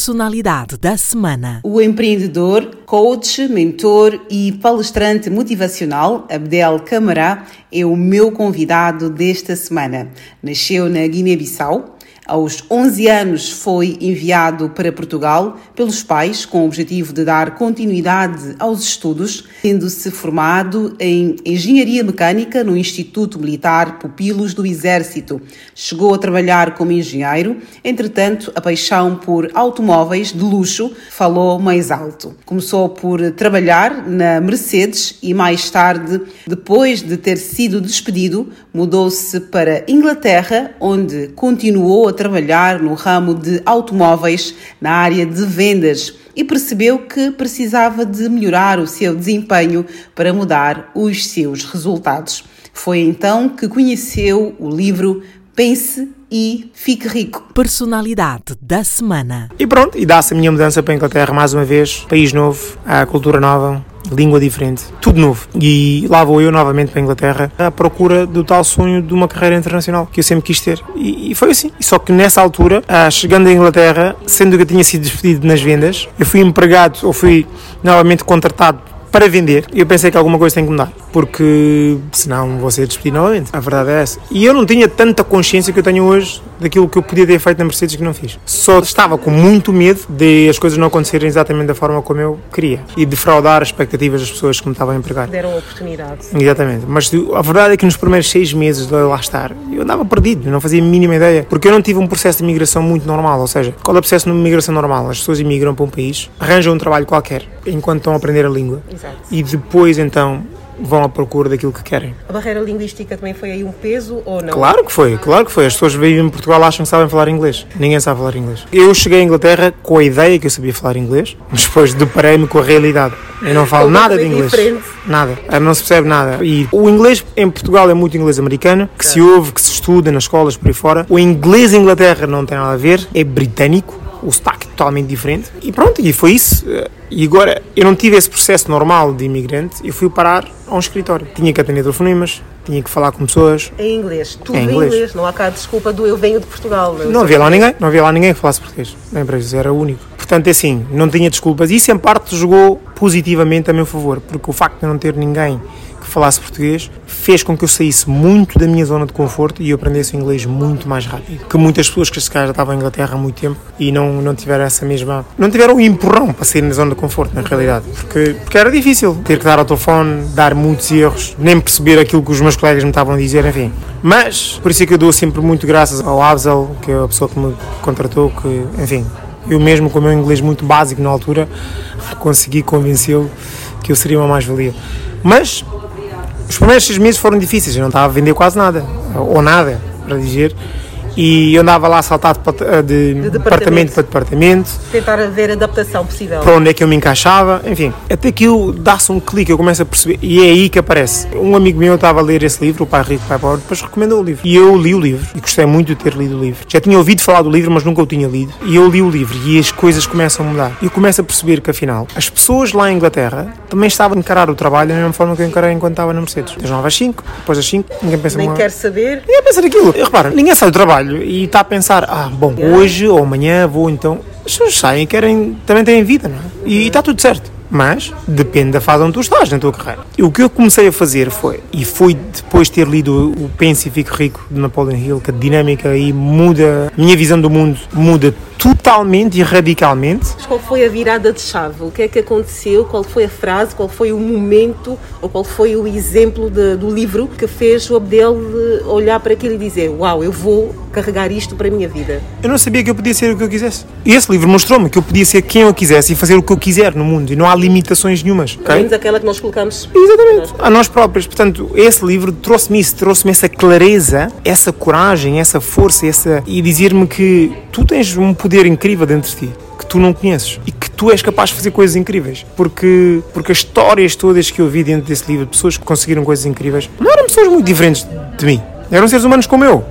Personalidade da semana. O empreendedor, coach, mentor e palestrante motivacional Abdel Camará é o meu convidado desta semana. Nasceu na Guiné-Bissau. Aos 11 anos foi enviado para Portugal pelos pais com o objetivo de dar continuidade aos estudos, tendo-se formado em Engenharia Mecânica no Instituto Militar Pupilos do Exército. Chegou a trabalhar como engenheiro, entretanto, a paixão por automóveis de luxo falou mais alto. Começou por trabalhar na Mercedes e mais tarde, depois de ter sido despedido, mudou-se para Inglaterra, onde continuou a trabalhar no ramo de automóveis na área de vendas e percebeu que precisava de melhorar o seu desempenho para mudar os seus resultados. Foi então que conheceu o livro Pense e Fique Rico. Personalidade da semana. E pronto, e dá-se a minha mudança para a Inglaterra mais uma vez. País novo, a cultura nova, língua diferente, tudo novo. E lá vou eu novamente para a Inglaterra à procura do tal sonho de uma carreira internacional que eu sempre quis ter. E, e foi assim. Só que nessa altura, ah, chegando à Inglaterra, sendo que eu tinha sido despedido nas vendas, eu fui empregado ou fui novamente contratado para vender. Eu pensei que alguma coisa tem que mudar, porque senão vou ser despedido novamente. A verdade é essa. E eu não tinha tanta consciência que eu tenho hoje daquilo que eu podia ter feito na Mercedes que não fiz. Só estava com muito medo de as coisas não acontecerem exatamente da forma como eu queria e defraudar as expectativas das pessoas que me estavam a empregar. Deram oportunidade. Exatamente. Mas a verdade é que nos primeiros seis meses de lá estar, eu andava perdido, não fazia a mínima ideia. Porque eu não tive um processo de imigração muito normal. Ou seja, qual é o processo de imigração normal? As pessoas imigram para um país, arranjam um trabalho qualquer enquanto estão a aprender a língua. Exato. E depois, então, vão à procura daquilo que querem. A barreira linguística também foi aí um peso ou não? Claro que foi, claro que foi. As pessoas vivem em Portugal acham que sabem falar inglês. Ninguém sabe falar inglês. Eu cheguei à Inglaterra com a ideia que eu sabia falar inglês, mas depois deparei-me com a realidade. Eu não falo nada de inglês. diferente. Nada. Não se percebe nada. E o inglês em Portugal é muito inglês americano, que se ouve, que se estuda nas escolas por aí fora. O inglês em Inglaterra não tem nada a ver, é britânico. O sotaque é totalmente diferente. E pronto, e foi isso. E agora, eu não tive esse processo normal de imigrante, eu fui parar a um escritório. Tinha que atender telefonemas, tinha que falar com pessoas. Em inglês. Tudo Em inglês. inglês. Não há cá desculpa do eu venho de Portugal. Não havia lá ninguém, não havia lá ninguém que falasse português na empresa, era o único. Portanto, é assim, não tinha desculpas. Isso em parte jogou positivamente a meu favor, porque o facto de não ter ninguém falasse português fez com que eu saísse muito da minha zona de conforto e eu aprendesse o inglês muito mais rápido. Que muitas pessoas que se calhar já estavam em Inglaterra há muito tempo e não, não tiveram essa mesma. não tiveram o empurrão para sair na zona de conforto, na realidade. Porque, porque era difícil ter que dar ao telefone, dar muitos erros, nem perceber aquilo que os meus colegas me estavam a dizer, enfim. Mas, por isso é que eu dou sempre muito graças ao Absel, que é a pessoa que me contratou, que, enfim, eu mesmo com o meu inglês muito básico na altura, consegui convencê-lo que eu seria uma mais-valia. Mas os primeiros seis meses foram difíceis, eu não estava a vender quase nada, ou nada, para dizer, e eu andava lá a saltar de, pat- de departamento para departamento, Tentar haver adaptação possível. para onde é que eu me encaixava, enfim, até que eu dá-se um clique, eu começo a perceber, e é aí que aparece. Um amigo meu estava a ler esse livro, o Pai Rico, Pai Pobre, depois recomendou o livro. E eu li o livro, e gostei muito de ter lido o livro. Já tinha ouvido falar do livro, mas nunca o tinha lido. E eu li o livro, e as coisas começam a mudar. E eu começo a perceber que, afinal, as pessoas lá em Inglaterra também estavam a encarar o trabalho da mesma forma que eu encarei enquanto estava na Mercedes. Das 9 às 5, depois às 5, ninguém pensa Nem quer saber. Ninguém pensa naquilo. E repara, ninguém sai do trabalho e está a pensar, ah, bom, hoje ou amanhã vou então. As pessoas saem querem, também têm vida, não é? E está tudo certo. Mas depende da fase onde tu estás na tua carreira. E o que eu comecei a fazer foi, e foi depois de ter lido o Pense e Fique Rico de Napoleon Hill, que a dinâmica aí muda, a minha visão do mundo muda totalmente e radicalmente. Mas qual foi a virada de chave? O que é que aconteceu? Qual foi a frase? Qual foi o momento? Ou qual foi o exemplo de- do livro que fez o Abdel eh, olhar para aquilo e dizer: Uau, eu vou carregar isto para a minha vida? Eu não sabia que eu podia ser o que eu quisesse. E esse livro mostrou-me que eu podia ser quem eu quisesse e fazer o que eu quiser no mundo. E não há limitações nenhumas. ok? Menos aquela que nós colocamos. Exatamente. A nós próprios. Portanto, esse livro trouxe-me isso, trouxe-me essa clareza, essa coragem, essa força, essa e dizer-me que tu tens um poder incrível dentro de ti que tu não conheces e que tu és capaz de fazer coisas incríveis. Porque, porque as histórias todas que eu vi dentro desse livro, de pessoas que conseguiram coisas incríveis, não eram pessoas muito diferentes de mim. Eram seres humanos como eu.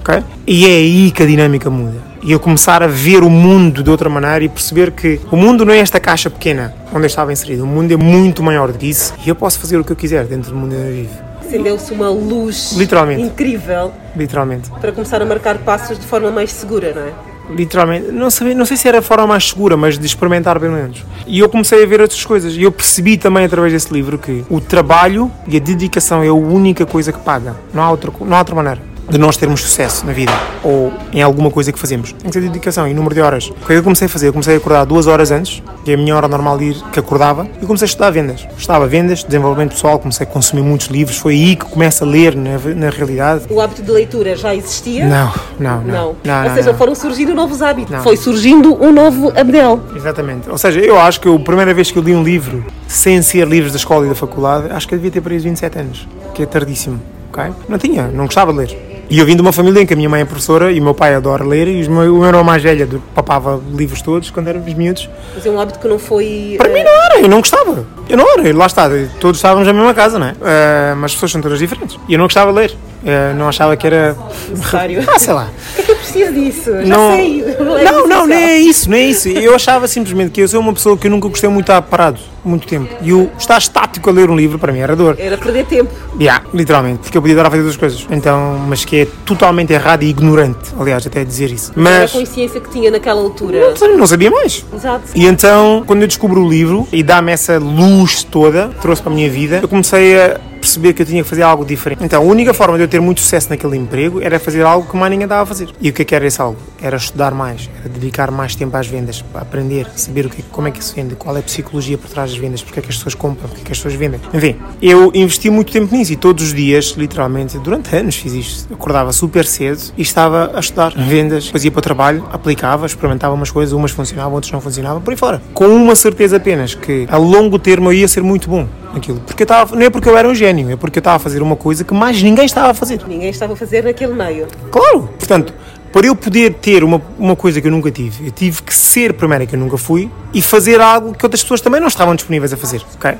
ok? E é aí que a dinâmica muda. E eu começar a ver o mundo de outra maneira e perceber que o mundo não é esta caixa pequena onde eu estava inserido. O mundo é muito maior do que isso e eu posso fazer o que eu quiser dentro do mundo onde eu vivo. Acendeu-se uma luz Literalmente. incrível Literalmente. para começar a marcar passos de forma mais segura, não é? Literalmente. Não, sabia, não sei se era a forma mais segura, mas de experimentar pelo menos. E eu comecei a ver outras coisas. E eu percebi também através desse livro que o trabalho e a dedicação é a única coisa que paga. Não há outra, não há outra maneira. De nós termos sucesso na vida ou em alguma coisa que fazemos. Tem que ter dedicação e número de horas. O que é que eu comecei a fazer? Eu comecei a acordar duas horas antes, que é a minha hora normal de ir, que acordava, e comecei a estudar vendas. Estava vendas, desenvolvimento pessoal, comecei a consumir muitos livros. Foi aí que começço a ler, na, na realidade. O hábito de leitura já existia? Não, não, não. não, Ou não, seja, não. foram surgindo novos hábitos. Não. Foi surgindo um novo Abdel. Exatamente. Ou seja, eu acho que a primeira vez que eu li um livro sem ser livros da escola e da faculdade, acho que eu devia ter para aí os 27 anos, que é tardíssimo. ok? Não tinha, não gostava de ler. E eu vim de uma família em que a minha mãe é professora e o meu pai adora ler e o meu irmão mais velho do- papava livros todos quando éramos miúdos. Mas é um hábito que não foi. Para mim não era, eu não gostava. Eu não era, lá está, todos estávamos na mesma casa, não é? Ah, mas as pessoas são todas diferentes. E eu não gostava de ler. Ah, não achava que era. Necessário. Ah, sei lá. Preciso disso? Já Não- sei. Não, não, nem é isso, nem é isso. Eu achava simplesmente que eu sou uma pessoa que eu nunca gostei muito de estar parado, muito tempo. E o estar estático a ler um livro, para mim, era dor. Era perder tempo. Yeah, literalmente, porque eu podia dar a fazer duas coisas. Então, mas que é totalmente errado e ignorante, aliás, até dizer isso. Era a Mas consciência que tinha naquela altura. eu não sabia mais. Exato. E então, quando eu descubro o livro e dá-me essa luz toda, trouxe para a minha vida, eu comecei a perceber que eu tinha que fazer algo diferente. Então, a única forma de eu ter muito sucesso naquele emprego era fazer algo que mais ninguém estava a fazer. E o que é que era esse algo? Era estudar mais, era dedicar mais tempo às vendas, aprender, saber o que, como é que se vende, qual é a psicologia por trás das vendas, porque é que as pessoas compram, porque é que as pessoas vendem. Enfim, eu investi muito tempo nisso e todos os dias, literalmente, durante anos fiz isto. Acordava super cedo e estava a estudar vendas, depois ia para o trabalho, aplicava, experimentava umas coisas, umas funcionavam, outras não funcionavam, por aí fora. Com uma certeza apenas que a longo termo eu ia ser muito bom naquilo. Porque eu estava, não é porque eu era um gênio, é porque eu estava a fazer uma coisa que mais ninguém estava a fazer. Ninguém estava a fazer naquele meio. Claro! Portanto, para eu poder ter uma, uma coisa que eu nunca tive, eu tive que ser primeira que eu nunca fui e fazer algo que outras pessoas também não estavam disponíveis a fazer, ok?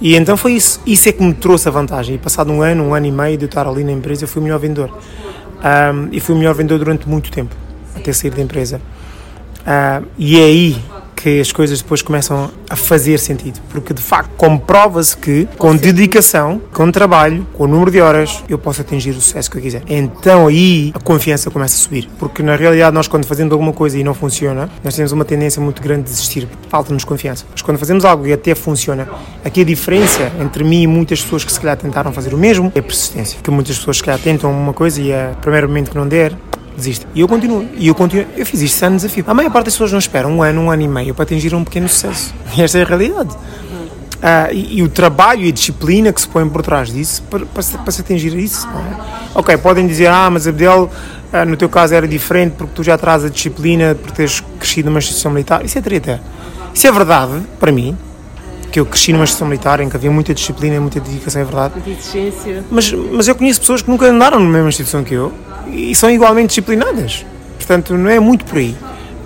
E então foi isso. Isso é que me trouxe a vantagem. E passado um ano, um ano e meio de eu estar ali na empresa, eu fui o melhor vendedor. Ahm, e fui o melhor vendedor durante muito tempo, até sair da empresa. Ah, e é aí que as coisas depois começam a fazer sentido, porque de facto comprova-se que com dedicação, com trabalho, com o número de horas, eu posso atingir o sucesso que eu quiser. Então aí a confiança começa a subir, porque na realidade nós quando fazemos alguma coisa e não funciona, nós temos uma tendência muito grande de desistir, falta-nos confiança. Mas quando fazemos algo e até funciona, aqui a diferença entre mim e muitas pessoas que se calhar tentaram fazer o mesmo é a persistência, que muitas pessoas se calhar tentam uma coisa e a primeiro momento que não der, desiste. E eu continuo. E eu continuo. Eu fiz isto anos a fio. A maior parte das pessoas não espera um ano, um ano e meio para atingir um pequeno sucesso. E esta é a realidade. Ah, e, e o trabalho e a disciplina que se põe por trás disso para, para, se, para se atingir isso. é? Ok, podem dizer, ah, mas Abdel, ah, no teu caso era diferente porque tu já traz a disciplina por teres crescido numa instituição militar. Isso é treta. Isso é verdade, para mim, que eu cresci numa instituição militar em que havia muita disciplina e muita dedicação, é verdade. De exigência. Mas, mas eu conheço pessoas que nunca andaram na mesma instituição que eu e são igualmente disciplinadas. Portanto, não é muito por aí.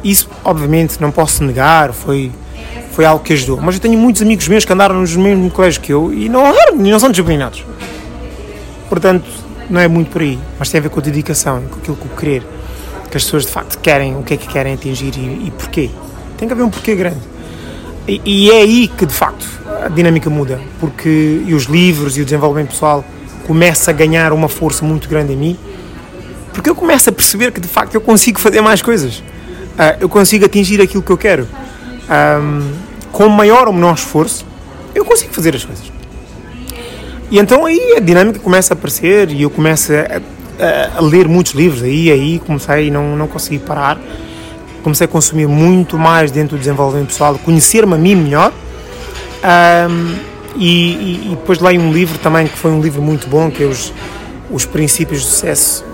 Isso, obviamente, não posso negar, foi, foi algo que ajudou. Mas eu tenho muitos amigos meus que andaram nos mesmos colégios que eu e não, e não são disciplinados. Portanto, não é muito por aí. Mas tem a ver com a dedicação, com aquilo que o querer. Que as pessoas, de facto, querem, o que é que querem atingir e, e porquê. Tem que haver um porquê grande. E, e é aí que, de facto, a dinâmica muda, porque os livros e o desenvolvimento pessoal começa a ganhar uma força muito grande em mim, porque eu começo a perceber que, de facto, eu consigo fazer mais coisas. Ah, eu consigo atingir aquilo que eu quero. Ahm, com maior ou menor esforço, eu consigo fazer as coisas. E então aí a dinâmica começa a aparecer e eu começo a, a- a ler muitos livros. Aí, aí comecei e não, não consegui parar. Comecei a consumir muito mais dentro do desenvolvimento pessoal, conhecer-me a mim melhor. Ahm, e, e- e depois leio um livro também que foi um livro muito bom, que é os, os Princípios de Sucesso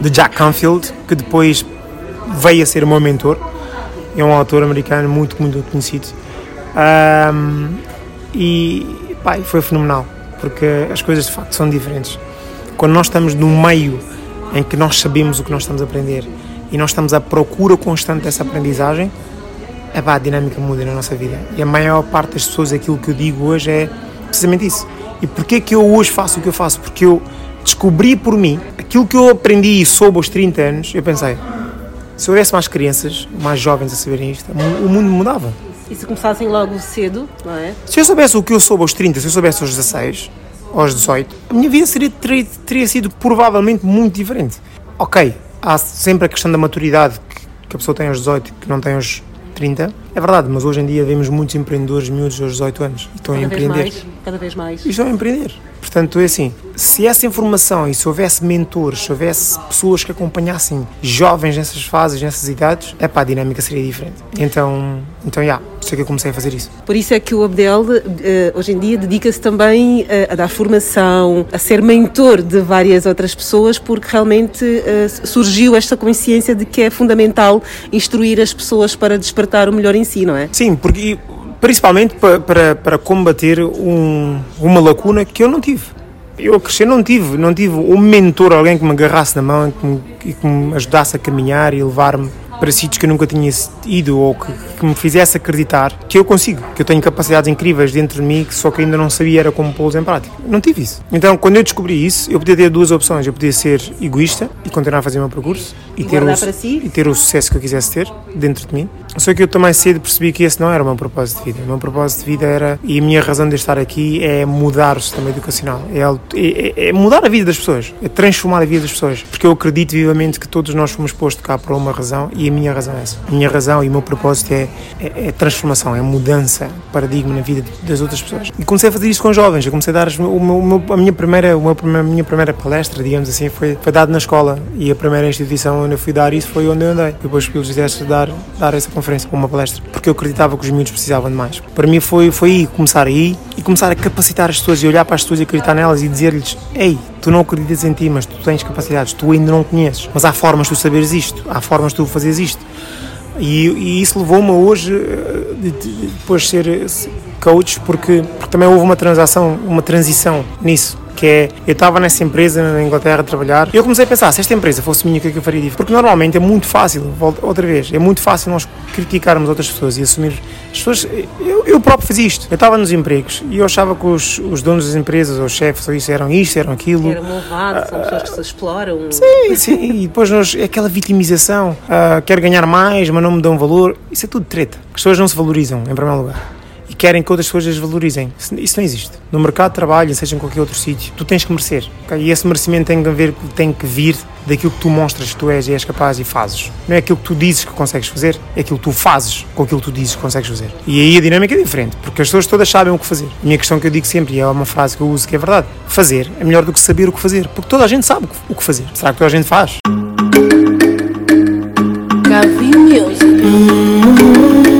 de Jack Canfield, que depois veio a ser o meu mentor. É um autor americano muito, muito conhecido. Ahm, e pá, foi fenomenal, porque as coisas de facto são diferentes. Quando nós estamos num meio em que nós sabemos o que nós estamos a aprender e nós estamos à procura constante dessa aprendizagem, a dinâmica muda na nossa vida. E a maior parte das pessoas, aquilo que eu digo hoje é precisamente isso. E porquê que eu hoje faço o que eu faço? Porque eu descobri por mim aquilo que eu aprendi e soube aos 30 anos. Eu pensei, se houvesse mais crianças, mais jovens a saberem isto, o mundo mudava. E se começassem logo cedo, não é? Se eu soubesse o que eu soube aos 30, se eu soubesse aos 16, aos 18, a minha vida seria, teria, teria sido provavelmente muito diferente. Ok, há sempre a questão da maturidade que, que a pessoa tem aos 18 que não tem aos 30. É verdade, mas hoje em dia vemos muitos empreendedores miúdos aos 18 anos e estão a Cada vez empreender. mais. Cada vez mais. E estão a empreender. Portanto, é assim, se essa informação e se houvesse mentores, se houvesse pessoas que acompanhassem jovens nessas fases, nessas idades, é pá, a dinâmica seria diferente. Então, então, já, por isso é que eu comecei a fazer isso. Por isso é que o Abdel, eh, hoje em dia, dedica-se também eh, a dar formação, a ser mentor de várias outras pessoas, porque realmente eh, surgiu esta consciência de que é fundamental instruir as pessoas para despertar o melhor em si, não é? Sim, porque principalmente para, para, para combater um, uma lacuna que eu não tive. Eu a crescer não tive, não tive um mentor, alguém que me agarrasse na mão e que me, e que me ajudasse a caminhar e levar-me para sítios que eu nunca tinha ido ou que, que me fizesse acreditar que eu consigo, que eu tenho capacidades incríveis dentro de mim, só que ainda não sabia era como pô-los em prática. Não tive isso. Então, quando eu descobri isso, eu podia ter duas opções. Eu podia ser egoísta e continuar a fazer o meu percurso e, E ter, o, si? e ter o sucesso que eu quisesse ter dentro de mim. Só que eu também cedo percebi que esse não era o meu propósito de vida. O meu propósito de vida era, e a minha razão de estar aqui é mudar o sistema educacional, é, é- é- é mudar a vida das pessoas, é transformar a vida das pessoas. Porque eu acredito vivamente que todos nós fomos postos cá por uma razão e minha razão é essa. Minha razão e o meu propósito é, é, é transformação, é mudança, paradigma na vida das outras pessoas. E comecei a fazer isso com jovens. Eu comecei a dar o meu- a minha primeira, a minha primeira palestra, digamos assim, foi, foi dado na escola. E a primeira instituição onde eu fui dar isso foi onde eu andei. Depois fui eles dar, dar essa conferência, uma palestra, porque eu acreditava que os miúdos precisavam de mais. Para mim foi, foi aí, começar aí e começar a capacitar as pessoas e olhar para as pessoas e acreditar nelas e dizer-lhes: Ei, tu não acreditas em ti, mas tu tens capacidades, tu ainda não conheces, mas há formas de tu saberes isto, há formas de tu fazeres isto. E, e isso levou-me hoje, eh, de, de, de depois ser eh, coach, porque, porque também houve uma transação, uma transição nisso. Que é, eu estava nessa empresa na Inglaterra a trabalhar e eu comecei a pensar, se esta empresa fosse minha, o que é que eu faria diferente? Porque normalmente é muito fácil, outra vez, é muito fácil nós criticarmos outras pessoas e assumir. As pessoas, eu, eu próprio fazia isto. Eu estava nos empregos e eu achava que os, os donos das empresas, ou os chefes, ou isso, eram isto, eram aquilo. Eram malvados, são pessoas que se exploram. Sim, sim, e depois nós, é aquela vitimização, ah, quero ganhar mais, mas não me dão valor, isso é tudo treta. As pessoas não se valorizam, em primeiro lugar. E querem que outras pessoas as valorizem. Isso, não existe. No mercado de trabalho, seja em qualquer outro sítio, tu tens que merecer. ok? E esse merecimento tem que, ver, tem que vir daquilo que tu mostras que tu és e és capaz e fazes. Não é aquilo que tu dizes que consegues fazer, é aquilo que tu fazes com aquilo que tu dizes que consegues fazer. E aí a dinâmica é diferente, porque as pessoas todas sabem o que fazer. A minha questão que eu digo sempre, e é uma frase que eu uso que é verdade, fazer é melhor do que saber o que fazer, porque toda a gente sabe o que- o que fazer. Será que toda a gente faz? Gavi Music.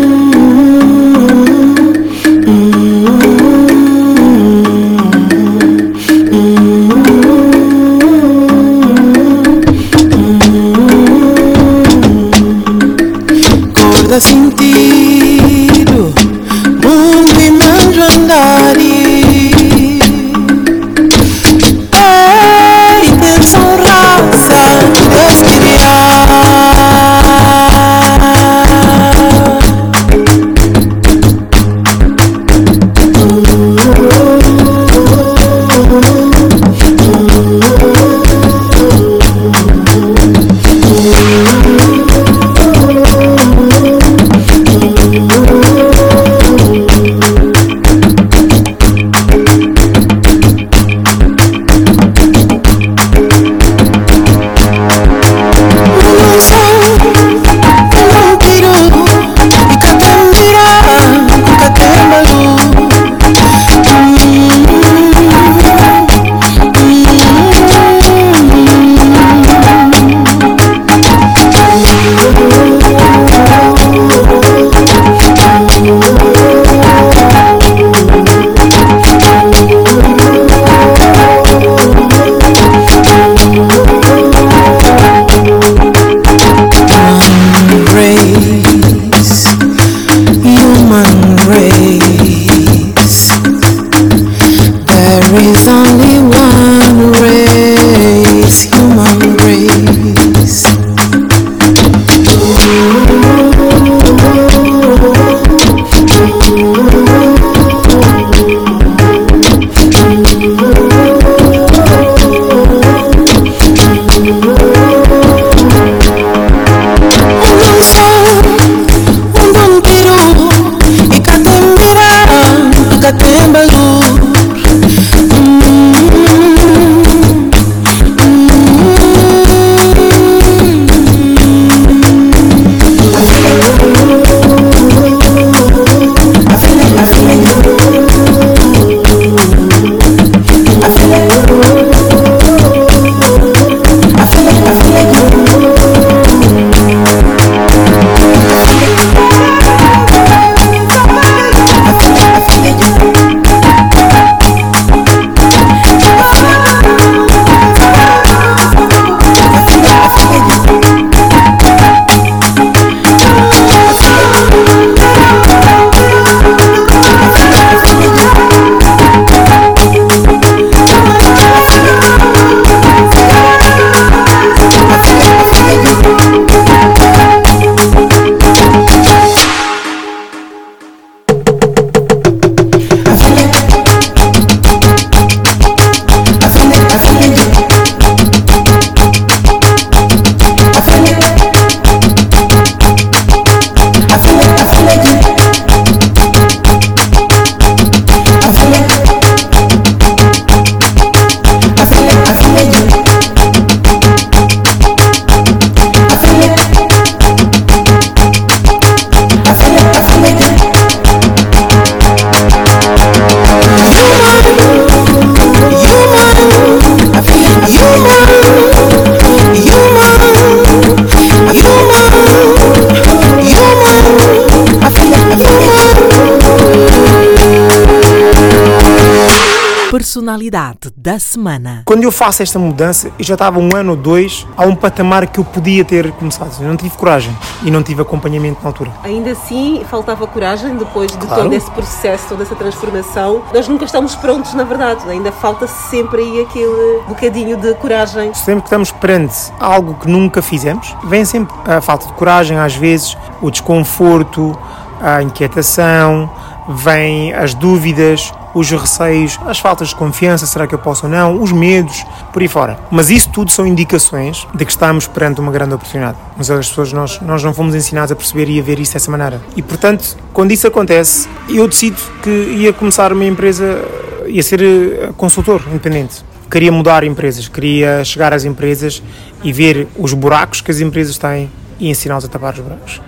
Da semana. Quando eu faço esta mudança, eu já estava um ano ou dois a um patamar que eu podia ter começado. Eu não tive coragem e não tive acompanhamento na altura. Ainda assim, faltava coragem depois de Claro. todo esse processo, toda essa transformação. Nós nunca estamos prontos, na verdade. Ainda falta sempre aí aquele bocadinho de coragem. Sempre que estamos perante algo que nunca fizemos, vem sempre a falta de coragem, às vezes, o desconforto, a inquietação, vêm as dúvidas, os receios, as faltas de confiança, será que eu posso ou não, os medos, por aí fora. Mas isso tudo são indicações de que estamos perante uma grande oportunidade. Mas as pessoas, nós, nós não fomos ensinados a perceber e a ver isso dessa maneira. E, portanto, quando isso acontece, eu decido que ia começar uma empresa, ia ser eh, consultor independente queria mudar empresas, queria chegar às empresas e ver os buracos que as empresas têm e ensiná-los a tapar os buracos.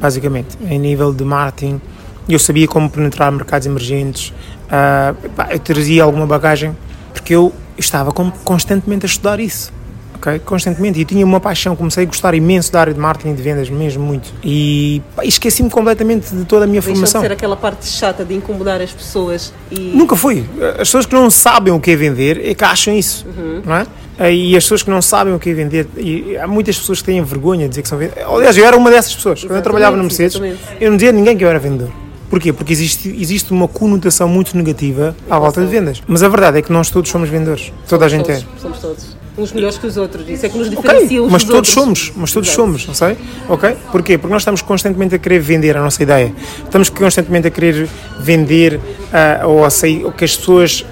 Basicamente, em nível de marketing, eu sabia como penetrar mercados emergentes, ah, pá, eu trazia alguma bagagem, porque eu estava com- constantemente a estudar isso. ok? Constantemente. E eu tinha uma paixão, comecei a gostar imenso da área de marketing e de vendas, mesmo muito. E esqueci-me completamente de toda a minha Deixa de formação. ser aquela parte chata de incomodar as pessoas e. Nunca fui. As pessoas que não sabem o que é vender é que acham isso, Uhum. não é? E as pessoas que não sabem o que é vender, e há muitas pessoas que têm vergonha de dizer que são vendedores. Aliás, eu era uma dessas pessoas. Quando eu trabalhava na Mercedes, exatamente. eu não dizia a ninguém que eu era vendedor. Porquê? Porque existe, existe uma conotação muito negativa à volta de vendas. Mas a verdade é que nós todos somos vendedores. Toda a gente é. todos, Somos todos. Uns melhores que os outros. Isso é que nos diferencia uns mas dos todos outros. somos, mas todos somos, não sei? Ok? Porquê? Porque nós estamos constantemente a querer vender a nossa ideia. Estamos constantemente a querer vender ah, ou, acei- ou que as pessoas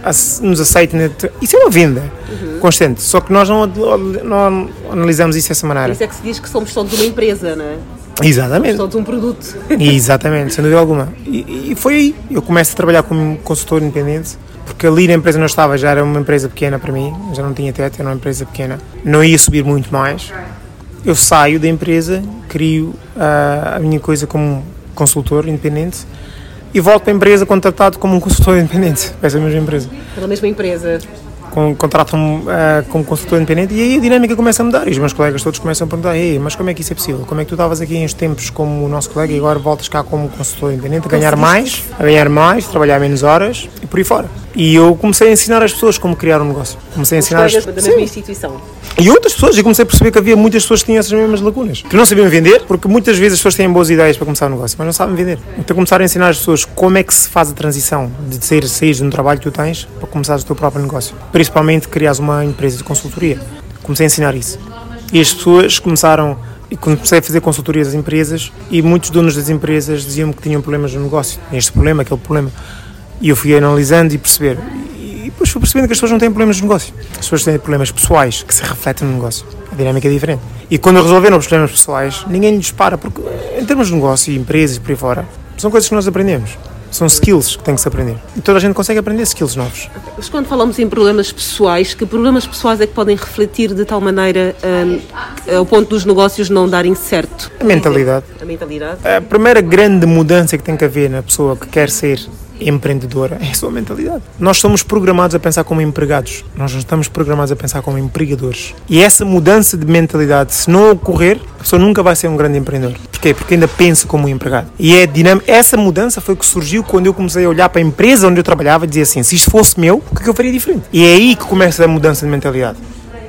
nos aceitem. Isso é uma venda Uhum. constante. Só que nós não, não analisamos isso dessa maneira. isso é que se diz que somos todos uma empresa, não é? Exatamente. Todos um produto. Exatamente, sem dúvida alguma. E, e foi aí. Eu começo a trabalhar como consultor independente, porque ali na empresa não estava, já era uma empresa pequena para mim, já não tinha teto, era uma empresa pequena. Não ia subir muito mais. Eu saio da empresa, crio ah, a minha coisa como consultor independente e volto para a empresa contratado como um consultor independente, para essa mesma empresa. Pela mesma empresa. Com, contratam-me ah, como consultor independente e aí a dinâmica começa a mudar e os meus colegas todos começam a perguntar Ei, mas como é que isso é possível? Como é que tu estavas aqui em uns tempos como o nosso colega e agora voltas cá como consultor independente a ganhar mais, a ganhar mais, trabalhar menos horas e por aí fora. E eu comecei a ensinar as pessoas como criar um negócio. Comecei a ensinar as da Sim. mesma instituição. E outras pessoas, e comecei a perceber que havia muitas pessoas que tinham essas mesmas lacunas. Que não sabiam vender, porque muitas vezes as pessoas têm boas ideias para começar um negócio, mas não sabem vender. Então começar a ensinar as pessoas como é que se faz a transição de sair, sair de um trabalho que tu tens para começar o teu próprio negócio. Principalmente criares uma empresa de consultoria. Comecei a ensinar isso. E as pessoas começaram, e comecei a fazer consultorias às empresas, e muitos donos das empresas diziam-me que tinham problemas no negócio. Este problema, aquele problema. E eu fui analisando e perceber. E depois fui percebendo que as pessoas não têm problemas de negócio. As pessoas têm problemas pessoais que se refletem no negócio. A dinâmica é diferente. E quando resolveram os problemas pessoais, ninguém lhes para, porque em termos de negócio e empresas e por aí fora, são coisas que nós aprendemos. São skills que tem que se aprender. E toda a gente consegue aprender skills novos. Mas quando falamos em problemas pessoais, que problemas pessoais é que podem refletir de tal maneira hum, ao ponto dos negócios não darem certo? A mentalidade. A mentalidade. A primeira grande mudança que tem que haver na pessoa que quer ser empreendedora é a sua mentalidade. Nós somos programados a pensar como empregados, nós não estamos programados a pensar como empregadores. E essa mudança de mentalidade, se não ocorrer, a pessoa nunca vai ser um grande empreendedor. Porquê? Porque ainda pensa como um empregado. E é dinâmica. Essa mudança foi que surgiu quando eu comecei a olhar para a empresa onde eu trabalhava e dizer assim: se isto fosse meu, o é que eu faria diferente? E é aí que começa a mudança de mentalidade.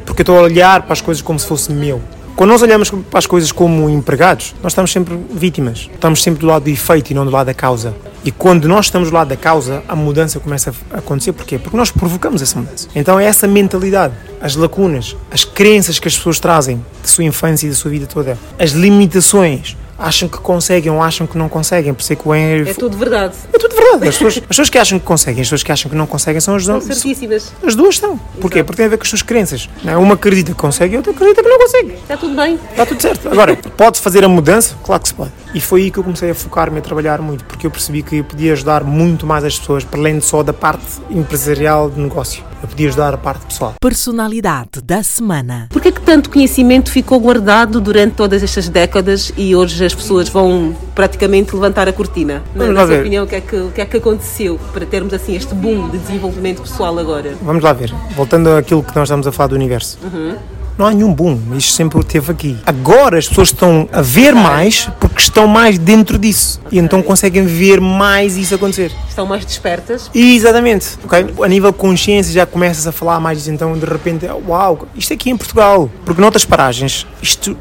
Porque eu estou a olhar para as coisas como se fosse meu. Quando nós olhamos para as coisas como empregados, nós estamos sempre vítimas. Estamos sempre do lado do efeito e não do lado da causa. E quando nós estamos do lado da causa, a mudança começa a acontecer. Porquê? Porque nós provocamos essa mudança. Então é essa mentalidade, as lacunas, as crenças que as pessoas trazem da sua infância e da sua vida toda, as limitações, acham que conseguem ou acham que não conseguem. Por isso é que o Henry... É tudo verdade. É tudo verdade. As pessoas, as pessoas que acham que conseguem, as pessoas que acham que não conseguem são as, São certíssimas. as duas estão. Porquê? Porque tem a ver com as suas crenças. não é? Uma acredita que consegue e outra acredita que não consegue. Está tudo bem. Está tudo certo. Agora, pode fazer a mudança? Claro que se pode. E foi aí que eu comecei a focar-me a trabalhar muito, porque eu percebi que eu podia ajudar muito mais as pessoas, para além só da parte empresarial de negócio. Eu podia ajudar a parte pessoal. Personalidade da semana. Por que que tanto conhecimento ficou guardado durante todas estas décadas e hoje as pessoas vão praticamente levantar a cortina? Na, Vamos na lá sua ver. opinião, o que, é que, o que é que aconteceu para termos assim este boom de desenvolvimento pessoal agora? Vamos lá ver. Voltando àquilo que nós estamos a falar do universo. Uhum. Não há nenhum boom. Isto sempre teve aqui. Agora as pessoas estão a ver mais porque estão mais dentro disso. E então conseguem ver mais isso acontecer. Estão mais despertas. Exatamente. ok? A nível de consciência já começas a falar mais disso. Então de repente, uau, isto aqui em Portugal. Porque noutras paragens, isto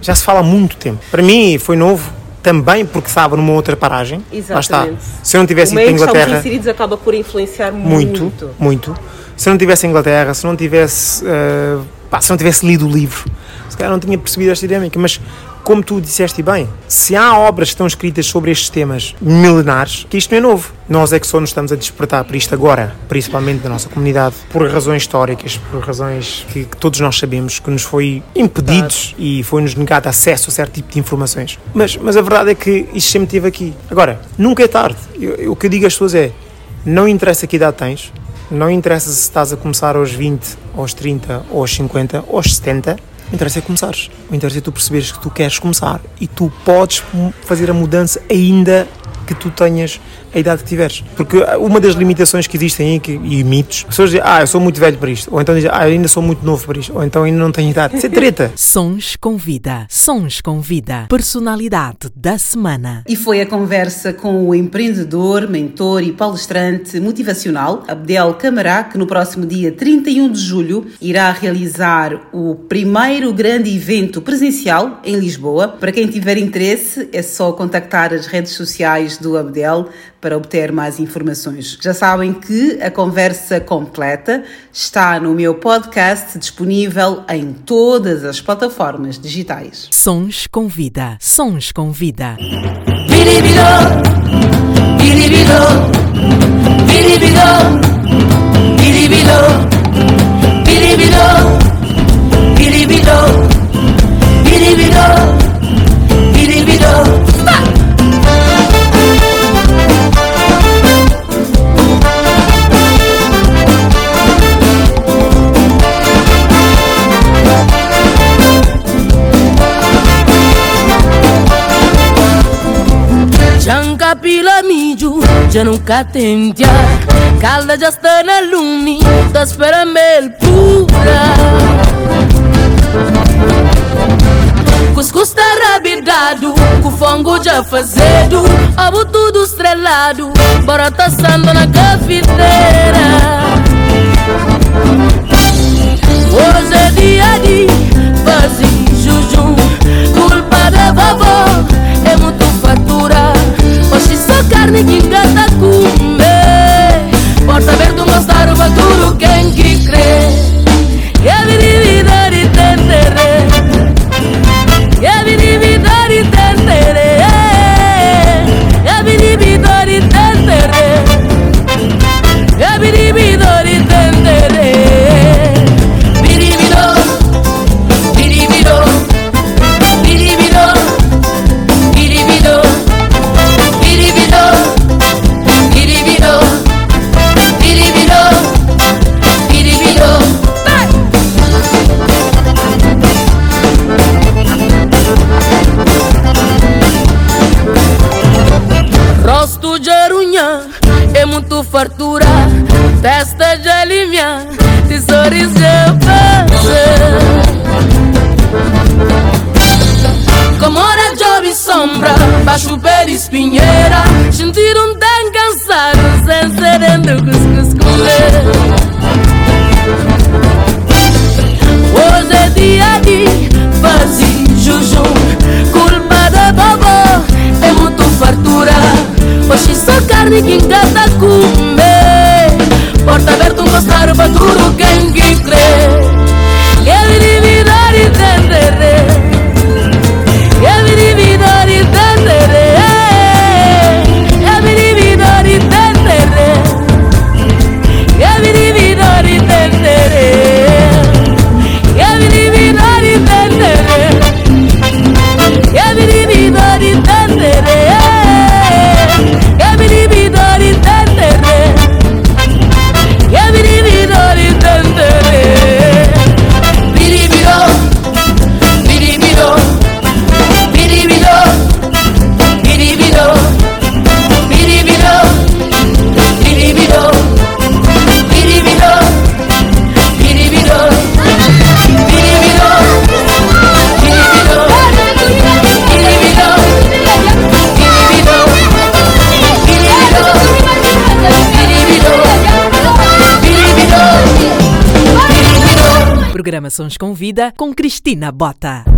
já se fala há muito tempo. Para mim foi novo. Também porque estava numa outra paragem. Exatamente. Se eu não tivesse o ido para estamos Inglaterra. inseridos acaba por influenciar Muito, muito. muito. Se eu não tivesse Inglaterra, se não tivesse, eh, pá, se não tivesse lido o livro, se calhar não tinha percebido esta dinâmica. Mas, como tu disseste bem, se há obras que estão escritas sobre estes temas milenares, que isto não é novo. Nós é que só nos estamos a despertar para isto agora, principalmente da nossa comunidade, por razões históricas, por razões que, que todos nós sabemos que nos foi impedidos e foi-nos negado acesso a certo tipo de informações. Mas, mas a verdade é que isto sempre esteve aqui. Agora, nunca é tarde. Eu- eu- o que eu digo às pessoas é: não interessa que idade tens, não interessa se estás a começar aos 20, aos 30, aos 50, aos 70. O interessa é começares. O interessa é tu perceberes que tu queres começar e tu podes fazer a mudança ainda que tu tenhas a idade que tiveres. Porque uma das limitações que existem aí que, e mitos, as pessoas dizem, ah, eu sou muito velho para isto, ou então dizem, ah, eu ainda sou muito novo para isto, ou então ainda não tenho idade. Isso é treta. Sons com vida. Sons com vida. Personalidade da semana. E foi a conversa com o empreendedor, mentor e palestrante motivacional Abdel Camará, que no próximo dia 31 de julho irá realizar o primeiro grande evento presencial em Lisboa. Para quem tiver interesse, é só contactar as redes sociais do Abdel para obter mais informações. Já sabem que a conversa completa está no meu podcast disponível em todas as plataformas digitais. Sons com vida. Sons com vida. Pila já nunca tentia Calda já está na lumi, tá esperando mel pura Cuscuz tá rabidado, com fongo já fazedo Abo tudo estrelado, bora sando na cafeteira. Hoje é dia de fazer jujum Culpa da vovó, é muito carne que engata comer Porta aberta, mostrar o futuro, quem que Rosto de arunha é muito fartura Testa de alimia, tesouros de prazer. Como hora de sombra, baixo pé de espinheira Sentir um tão cansado, sem serendo cuscuz comer Hoje é dia de fazer só carne que engata comer Porta aberta, mostrar o futuro, quem que Programações com Vida com Cristina Bota.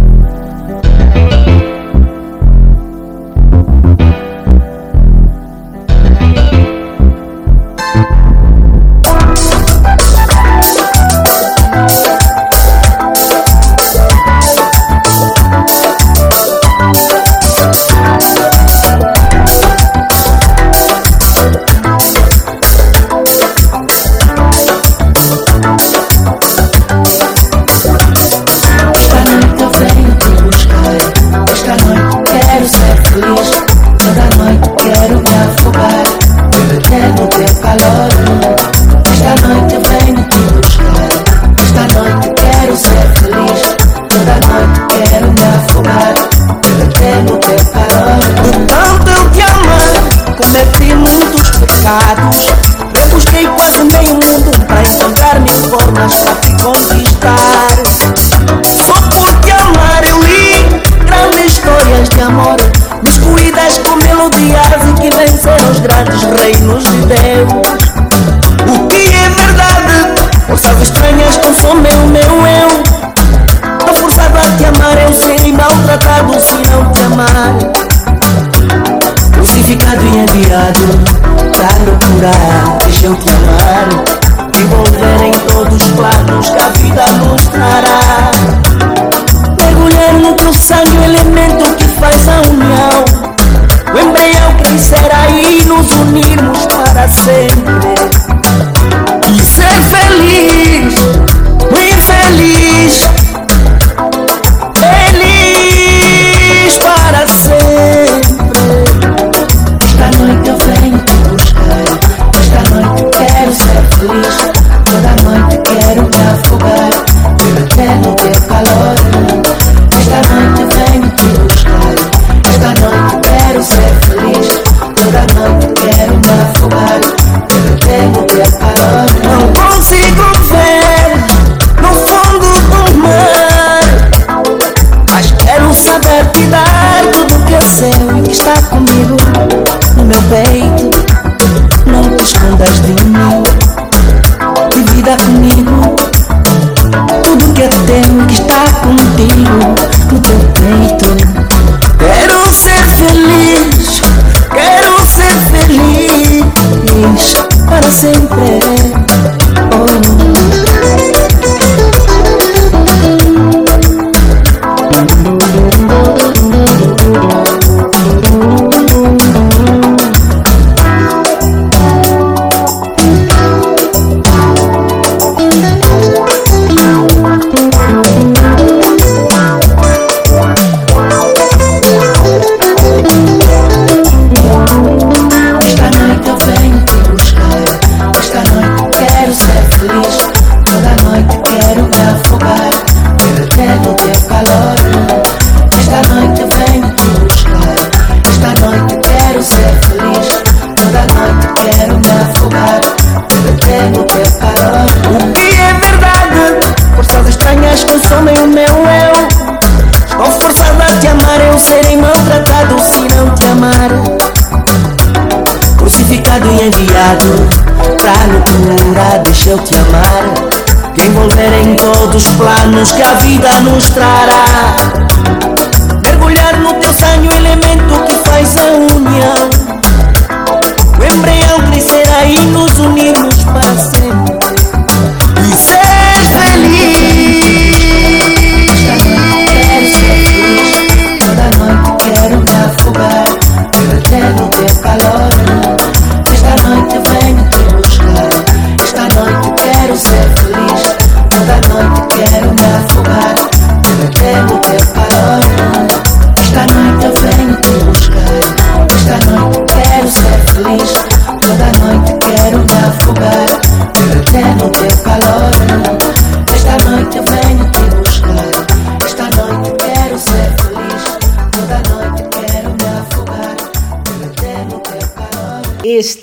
caminhos que a vida nos trará.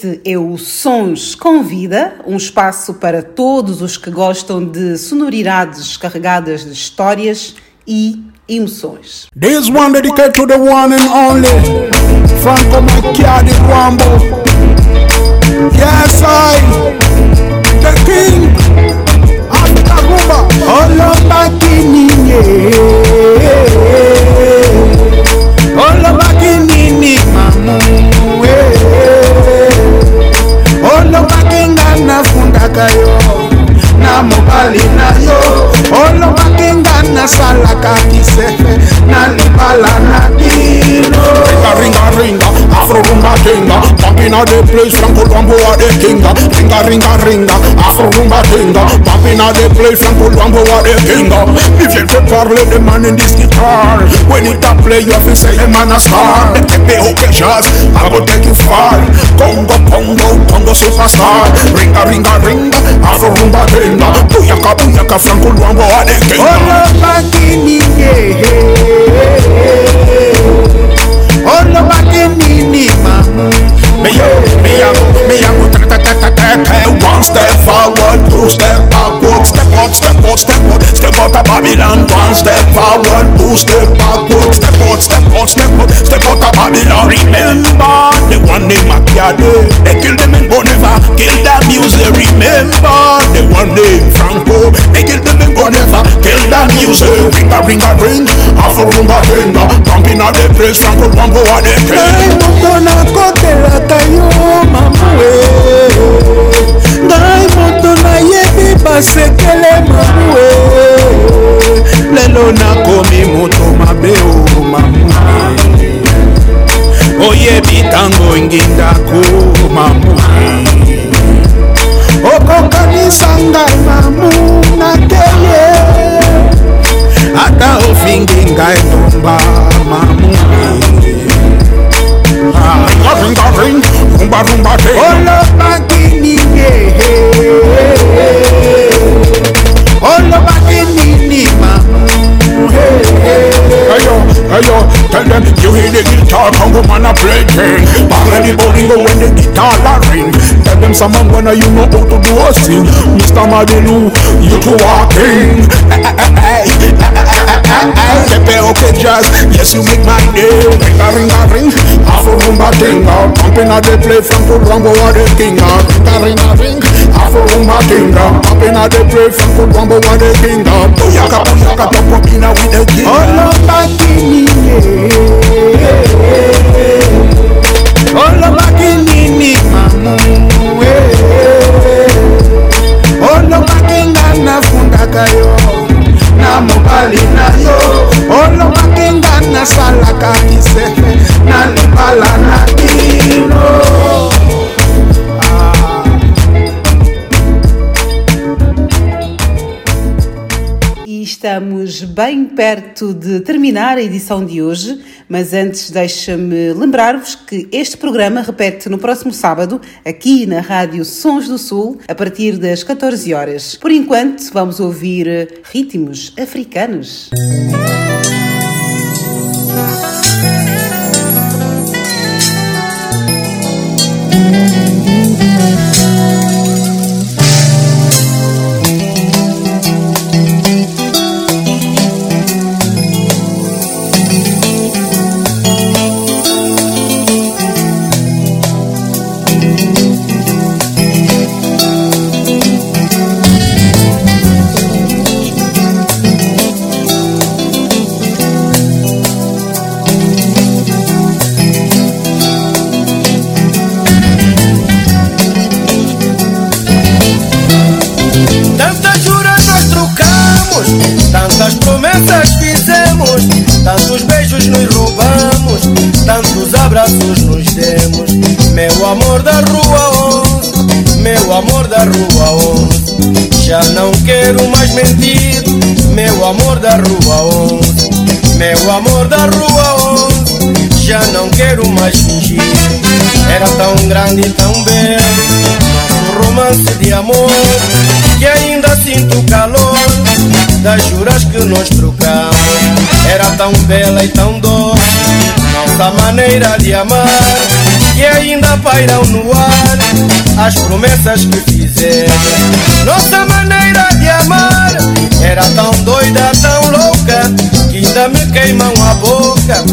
Este é o Sons com Vida, um espaço para todos os que gostam de sonoridades carregadas de histórias e emoções. This one dedicated to the one and only Franco Macchiari Quambo. Yes, I, the king, Africa Rumba. Olomba Kinini, Olomba Kinini, mamu. yo na mobali na yo. Olobaka nasalaka kisefe na libala na kino. Ringaringa afrorumba tinga bapina de place frankolwambowa de kinga. Ringa ringa ringaringaringa afrorumba tinga bapina de place frankolwambowa de kinga. If you de parler de man in this guitar. When it a play you have to say a man a star. The tepe okay jazz I go take you far. Congo Congo Congo superstar. Ringa ringa ringa afrorumba tinga. Buyaka buyaka frankolwambowa de kinga olobaki nini olobaki nini mamu Me yo, me yo, me yo, ta ta ta ta ta ta One step forward, two step backward Step out, step out, step out Step out of Babylon One step forward, two step backward Step out, step out, step out Step out of Babylon Remember the one name Machiavelli They killed them in Bonneva Kill that music Remember the one name Franco They and music Ring a ring a ring Half a room a ring Pump in a the place Franco Pampo a the king Hey, moto na kotelaka yo mamawe Ngai moto nayebi basekele mamawe Lelo nakomi moto mabe o mamawe Oyebi tango ngindako mamawe okokanisa ngai mamu na teye ata ofingi ngai ndomba mamue Ringa, ringa, ring Rumba, rumba, ting olobaki nini olobaki nini mamu Ayo, ayo, tell them you hear the guitar Congo man a play thing Bang the bolingo when the guitar la ring Tell them someone when you know how to do a sing Mr. Madilu, you two are king Pepe jazz. yes you make my day. Ring a ring a ring, half a rumba ting Pumping out the play from to Brongo or the king Ring a ring a ring, half a rumba ting Pumping out the play from to Brongo or the king Booyaka booyaka pop pop in with the king. Olopakini Olopakini mama Olopakini na fundaka mobali na yo. Olobaki nga nasalaka kisefe na libala na dino bem perto de terminar a edição de hoje, mas antes deixa-me lembrar-vos que este programa repete no próximo sábado, aqui na Rádio Sons do Sul, a partir das 14 horas. Por enquanto, vamos ouvir ritmos africanos. Tantas mentir, meu amor da rua 11. Meu amor da rua 11, já não quero mais fingir. Era tão grande e tão belo, nosso romance de amor, que ainda sinto o calor das juras que nós trocamos. Era tão bela e tão doce, nossa maneira de amar, que ainda pairam no ar as promessas que fizemos. Nossa maneira de amar era tão doida, tão louca, que ainda me queimam a boca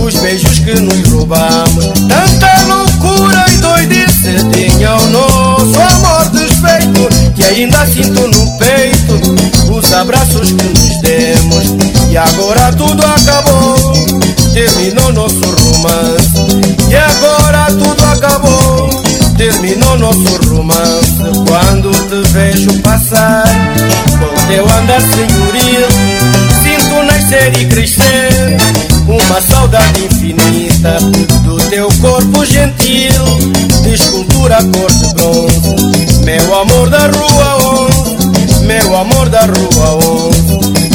os beijos que nos roubamos. Tanta loucura e doidice tinha o nosso amor desfeito, que ainda sinto no peito os abraços que nos demos. E agora tudo acabou, terminou nosso romance. E agora tudo acabou, Terminou nosso romance. Quando te vejo passar Com teu andar senhoril Sinto nascer e crescer Uma saudade infinita Do teu corpo gentil De escultura cor de bronze. Meu amor da rua 11 Meu amor da rua 11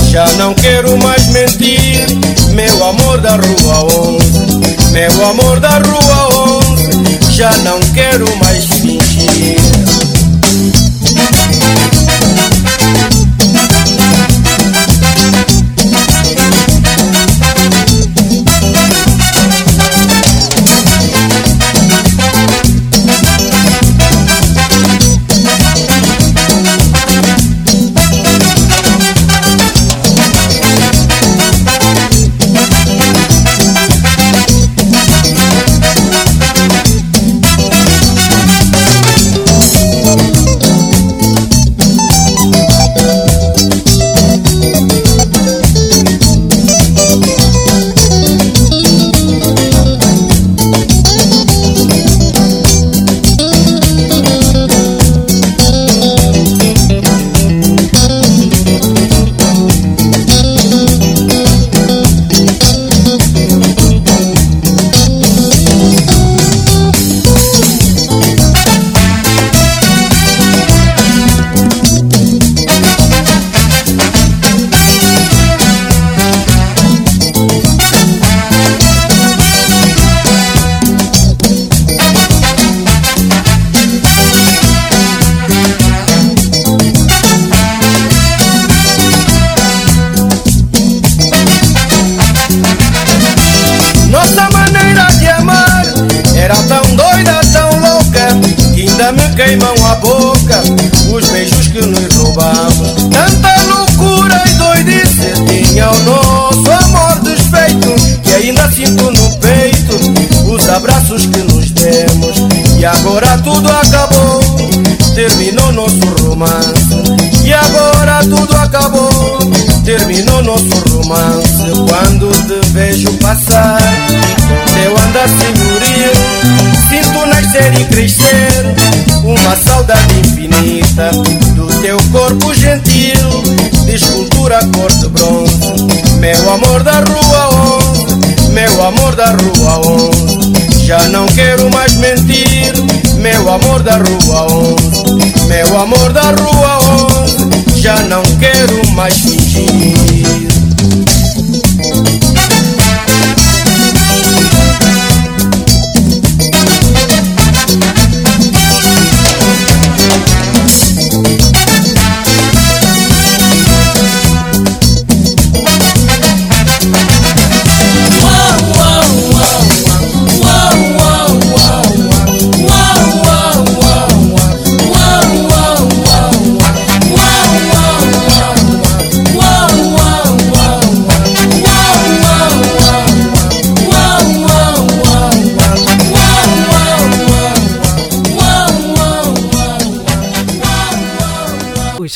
Já não quero mais mentir. Meu amor da rua 11 Meu amor da rua 11 já não quero mais fingir.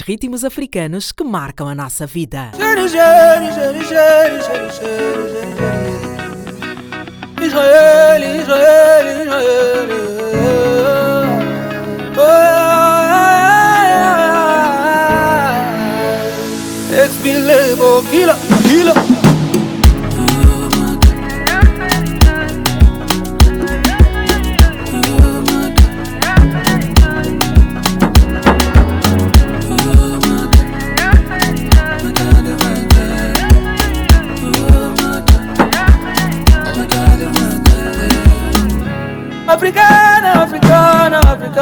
Ritmos africanos que marcam a nossa vida. Israel, Israel, Israel.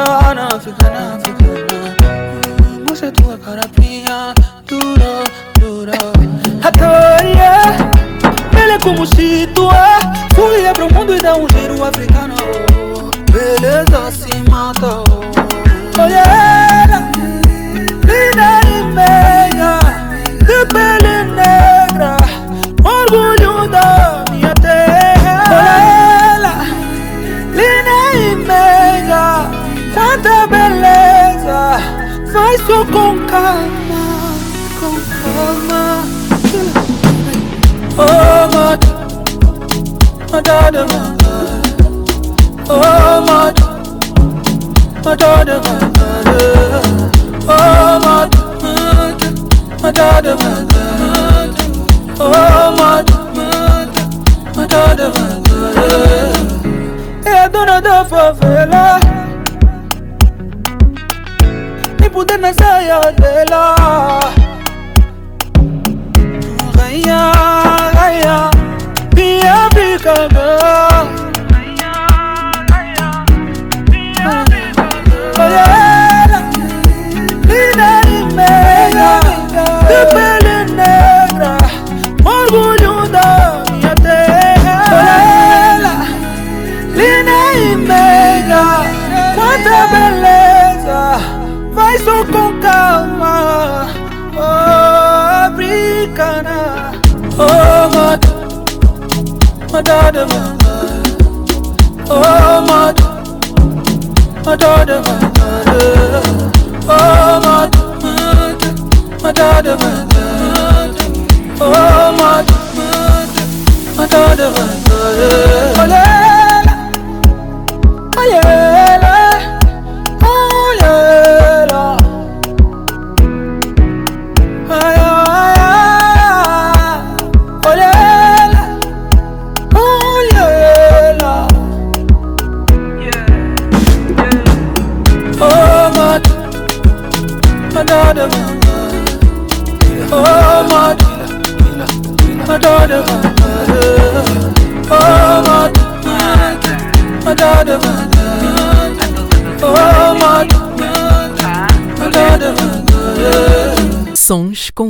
Africana, africana, africana. Você tua carapinha, dura, dura. Hatoria, ele é como se tu é. Fui pro mundo e dá um giro africano. Beleza se mata. Olha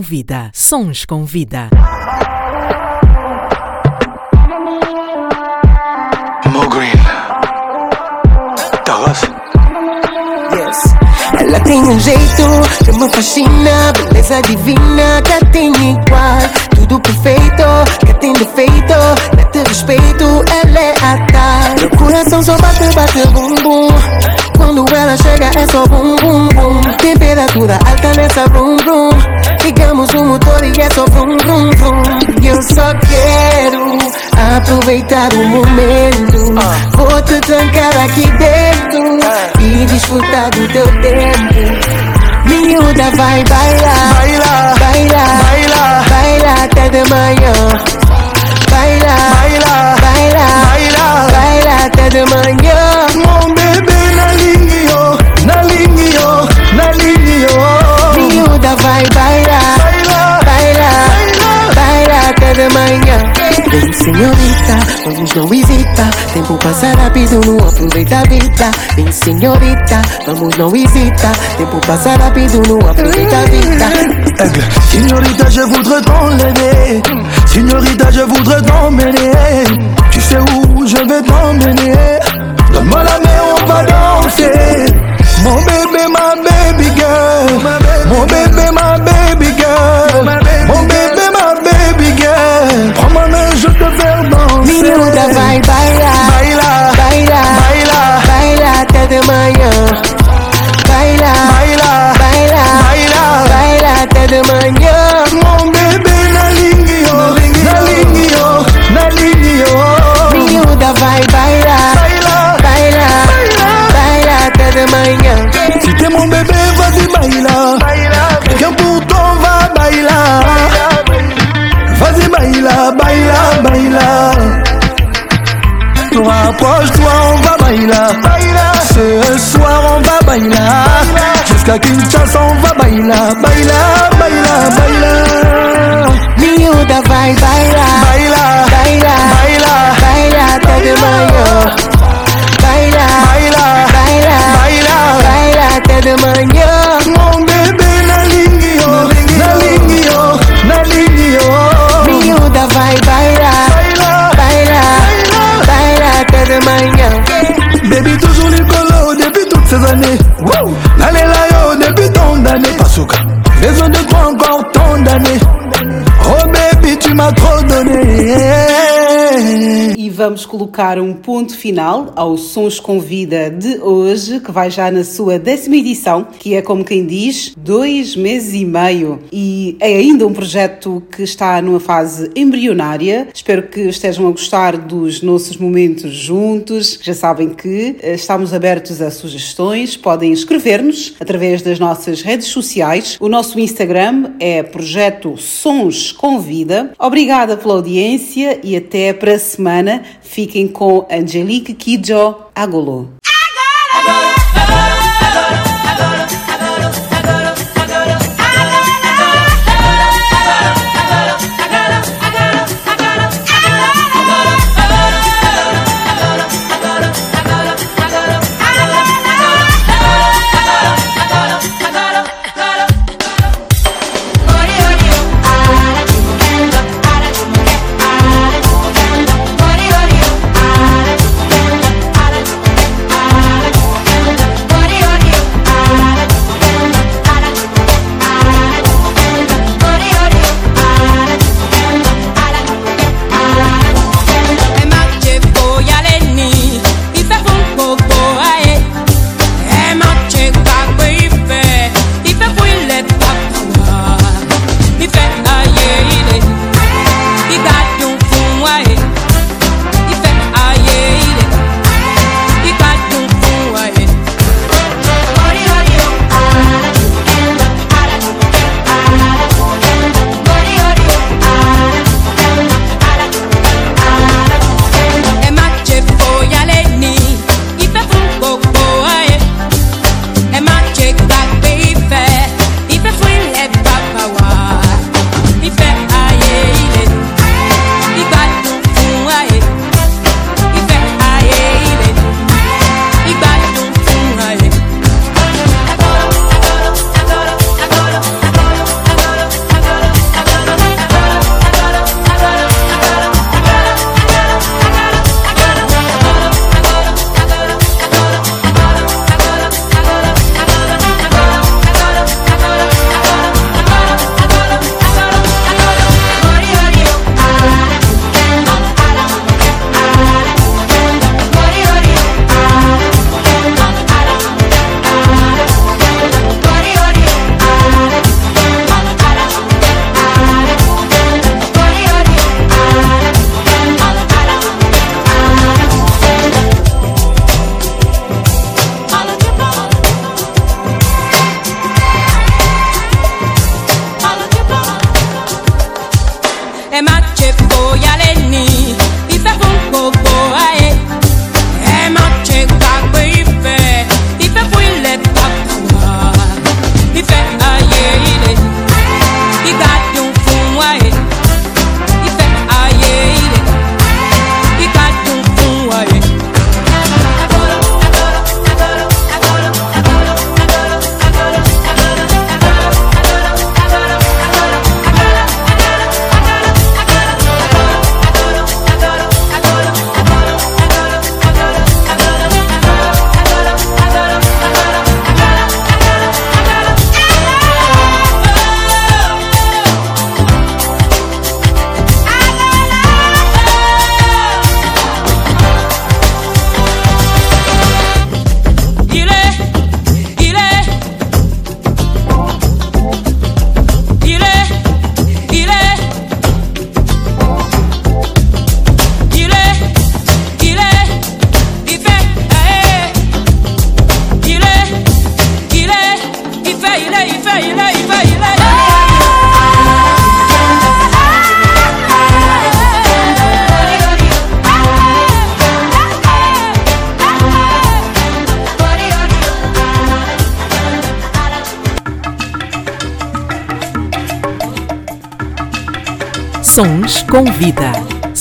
com vida. Sons com vida. Mo Green. Douglas. Yes. Ela tem um jeito que me fascina, beleza divina que tem igual. Tudo perfeito, que tem defeito, mete respeito, ela é a tal. Meu coração só bate, bate, bum bum. Quando ela chega é só bum bum bum. Temperatura alta nessa brum brum. Ligamos o motor e é só brum brum brum. E eu só quero aproveitar o momento. Vou te trancar aqui dentro e desfrutar do teu tempo. Miúda vai bailar, Baila, baila, baila, baila até de manhã. Baila, baila, baila, baila. baila até de manhã. Mon bébé na ligne yo, na ligne yo, na ligne yo. Miúda vai bailar, de manhã. Vem senhorita, vamos não hesita Tempo passa rápido, não aproveita a vida Vem senhorita, vamos não hesita Tempo passa rápido, não aproveita a vida Aigle. Signorita, je voudrais t'enlever. Signorita, je voudrais t'emmener. Tu sais où je vais t'emmener. Donne-moi la main, on va danser. Mon bébé, ma baby girl. Mon bébé, ma baby girl. Disfruta, baila, baila, baila, baila, baila hasta de mañana. Baila, baila, baila, baila, baila hasta de mañana. Mon bebé, na lingio, na lingio, na lingio. Miuda, vai, baila, baila, baila, baila hasta de mañana. Si te mon bébé, vas-y, baila. Baila, que un bouton va bailar. Baila, baila, baila. Rapproche-toi, on va baila. Ce soir, on va baila. Jusqu'à Kinshasa, on va baila. Baila, baila, baila. Miúda vai bailar, Baila, baila, baila, baila até de manhã Baila, baila, baila, baila. baila até de manhã Mon bébé, Baby toujours Nicolo depuis toutes ces années. Wow. L'année là yo depuis tant d'années Pasuka. Raison de toi encore tant d'années. Oh baby tu m'as trop donné e vamos colocar um ponto final ao Sons com Vida de hoje, que vai já na sua décima edição, que é como quem diz, dois meses e meio. E é ainda um projeto que está numa fase embrionária. Espero que estejam a gostar dos nossos momentos juntos. Já sabem que eh, estamos abertos a sugestões, podem escrever-nos através das nossas redes sociais. O nosso Instagram é Projeto Sons com Vida. Obrigada pela audiência e até para a semana. Fiquem com Angelique Kidjo Agolo.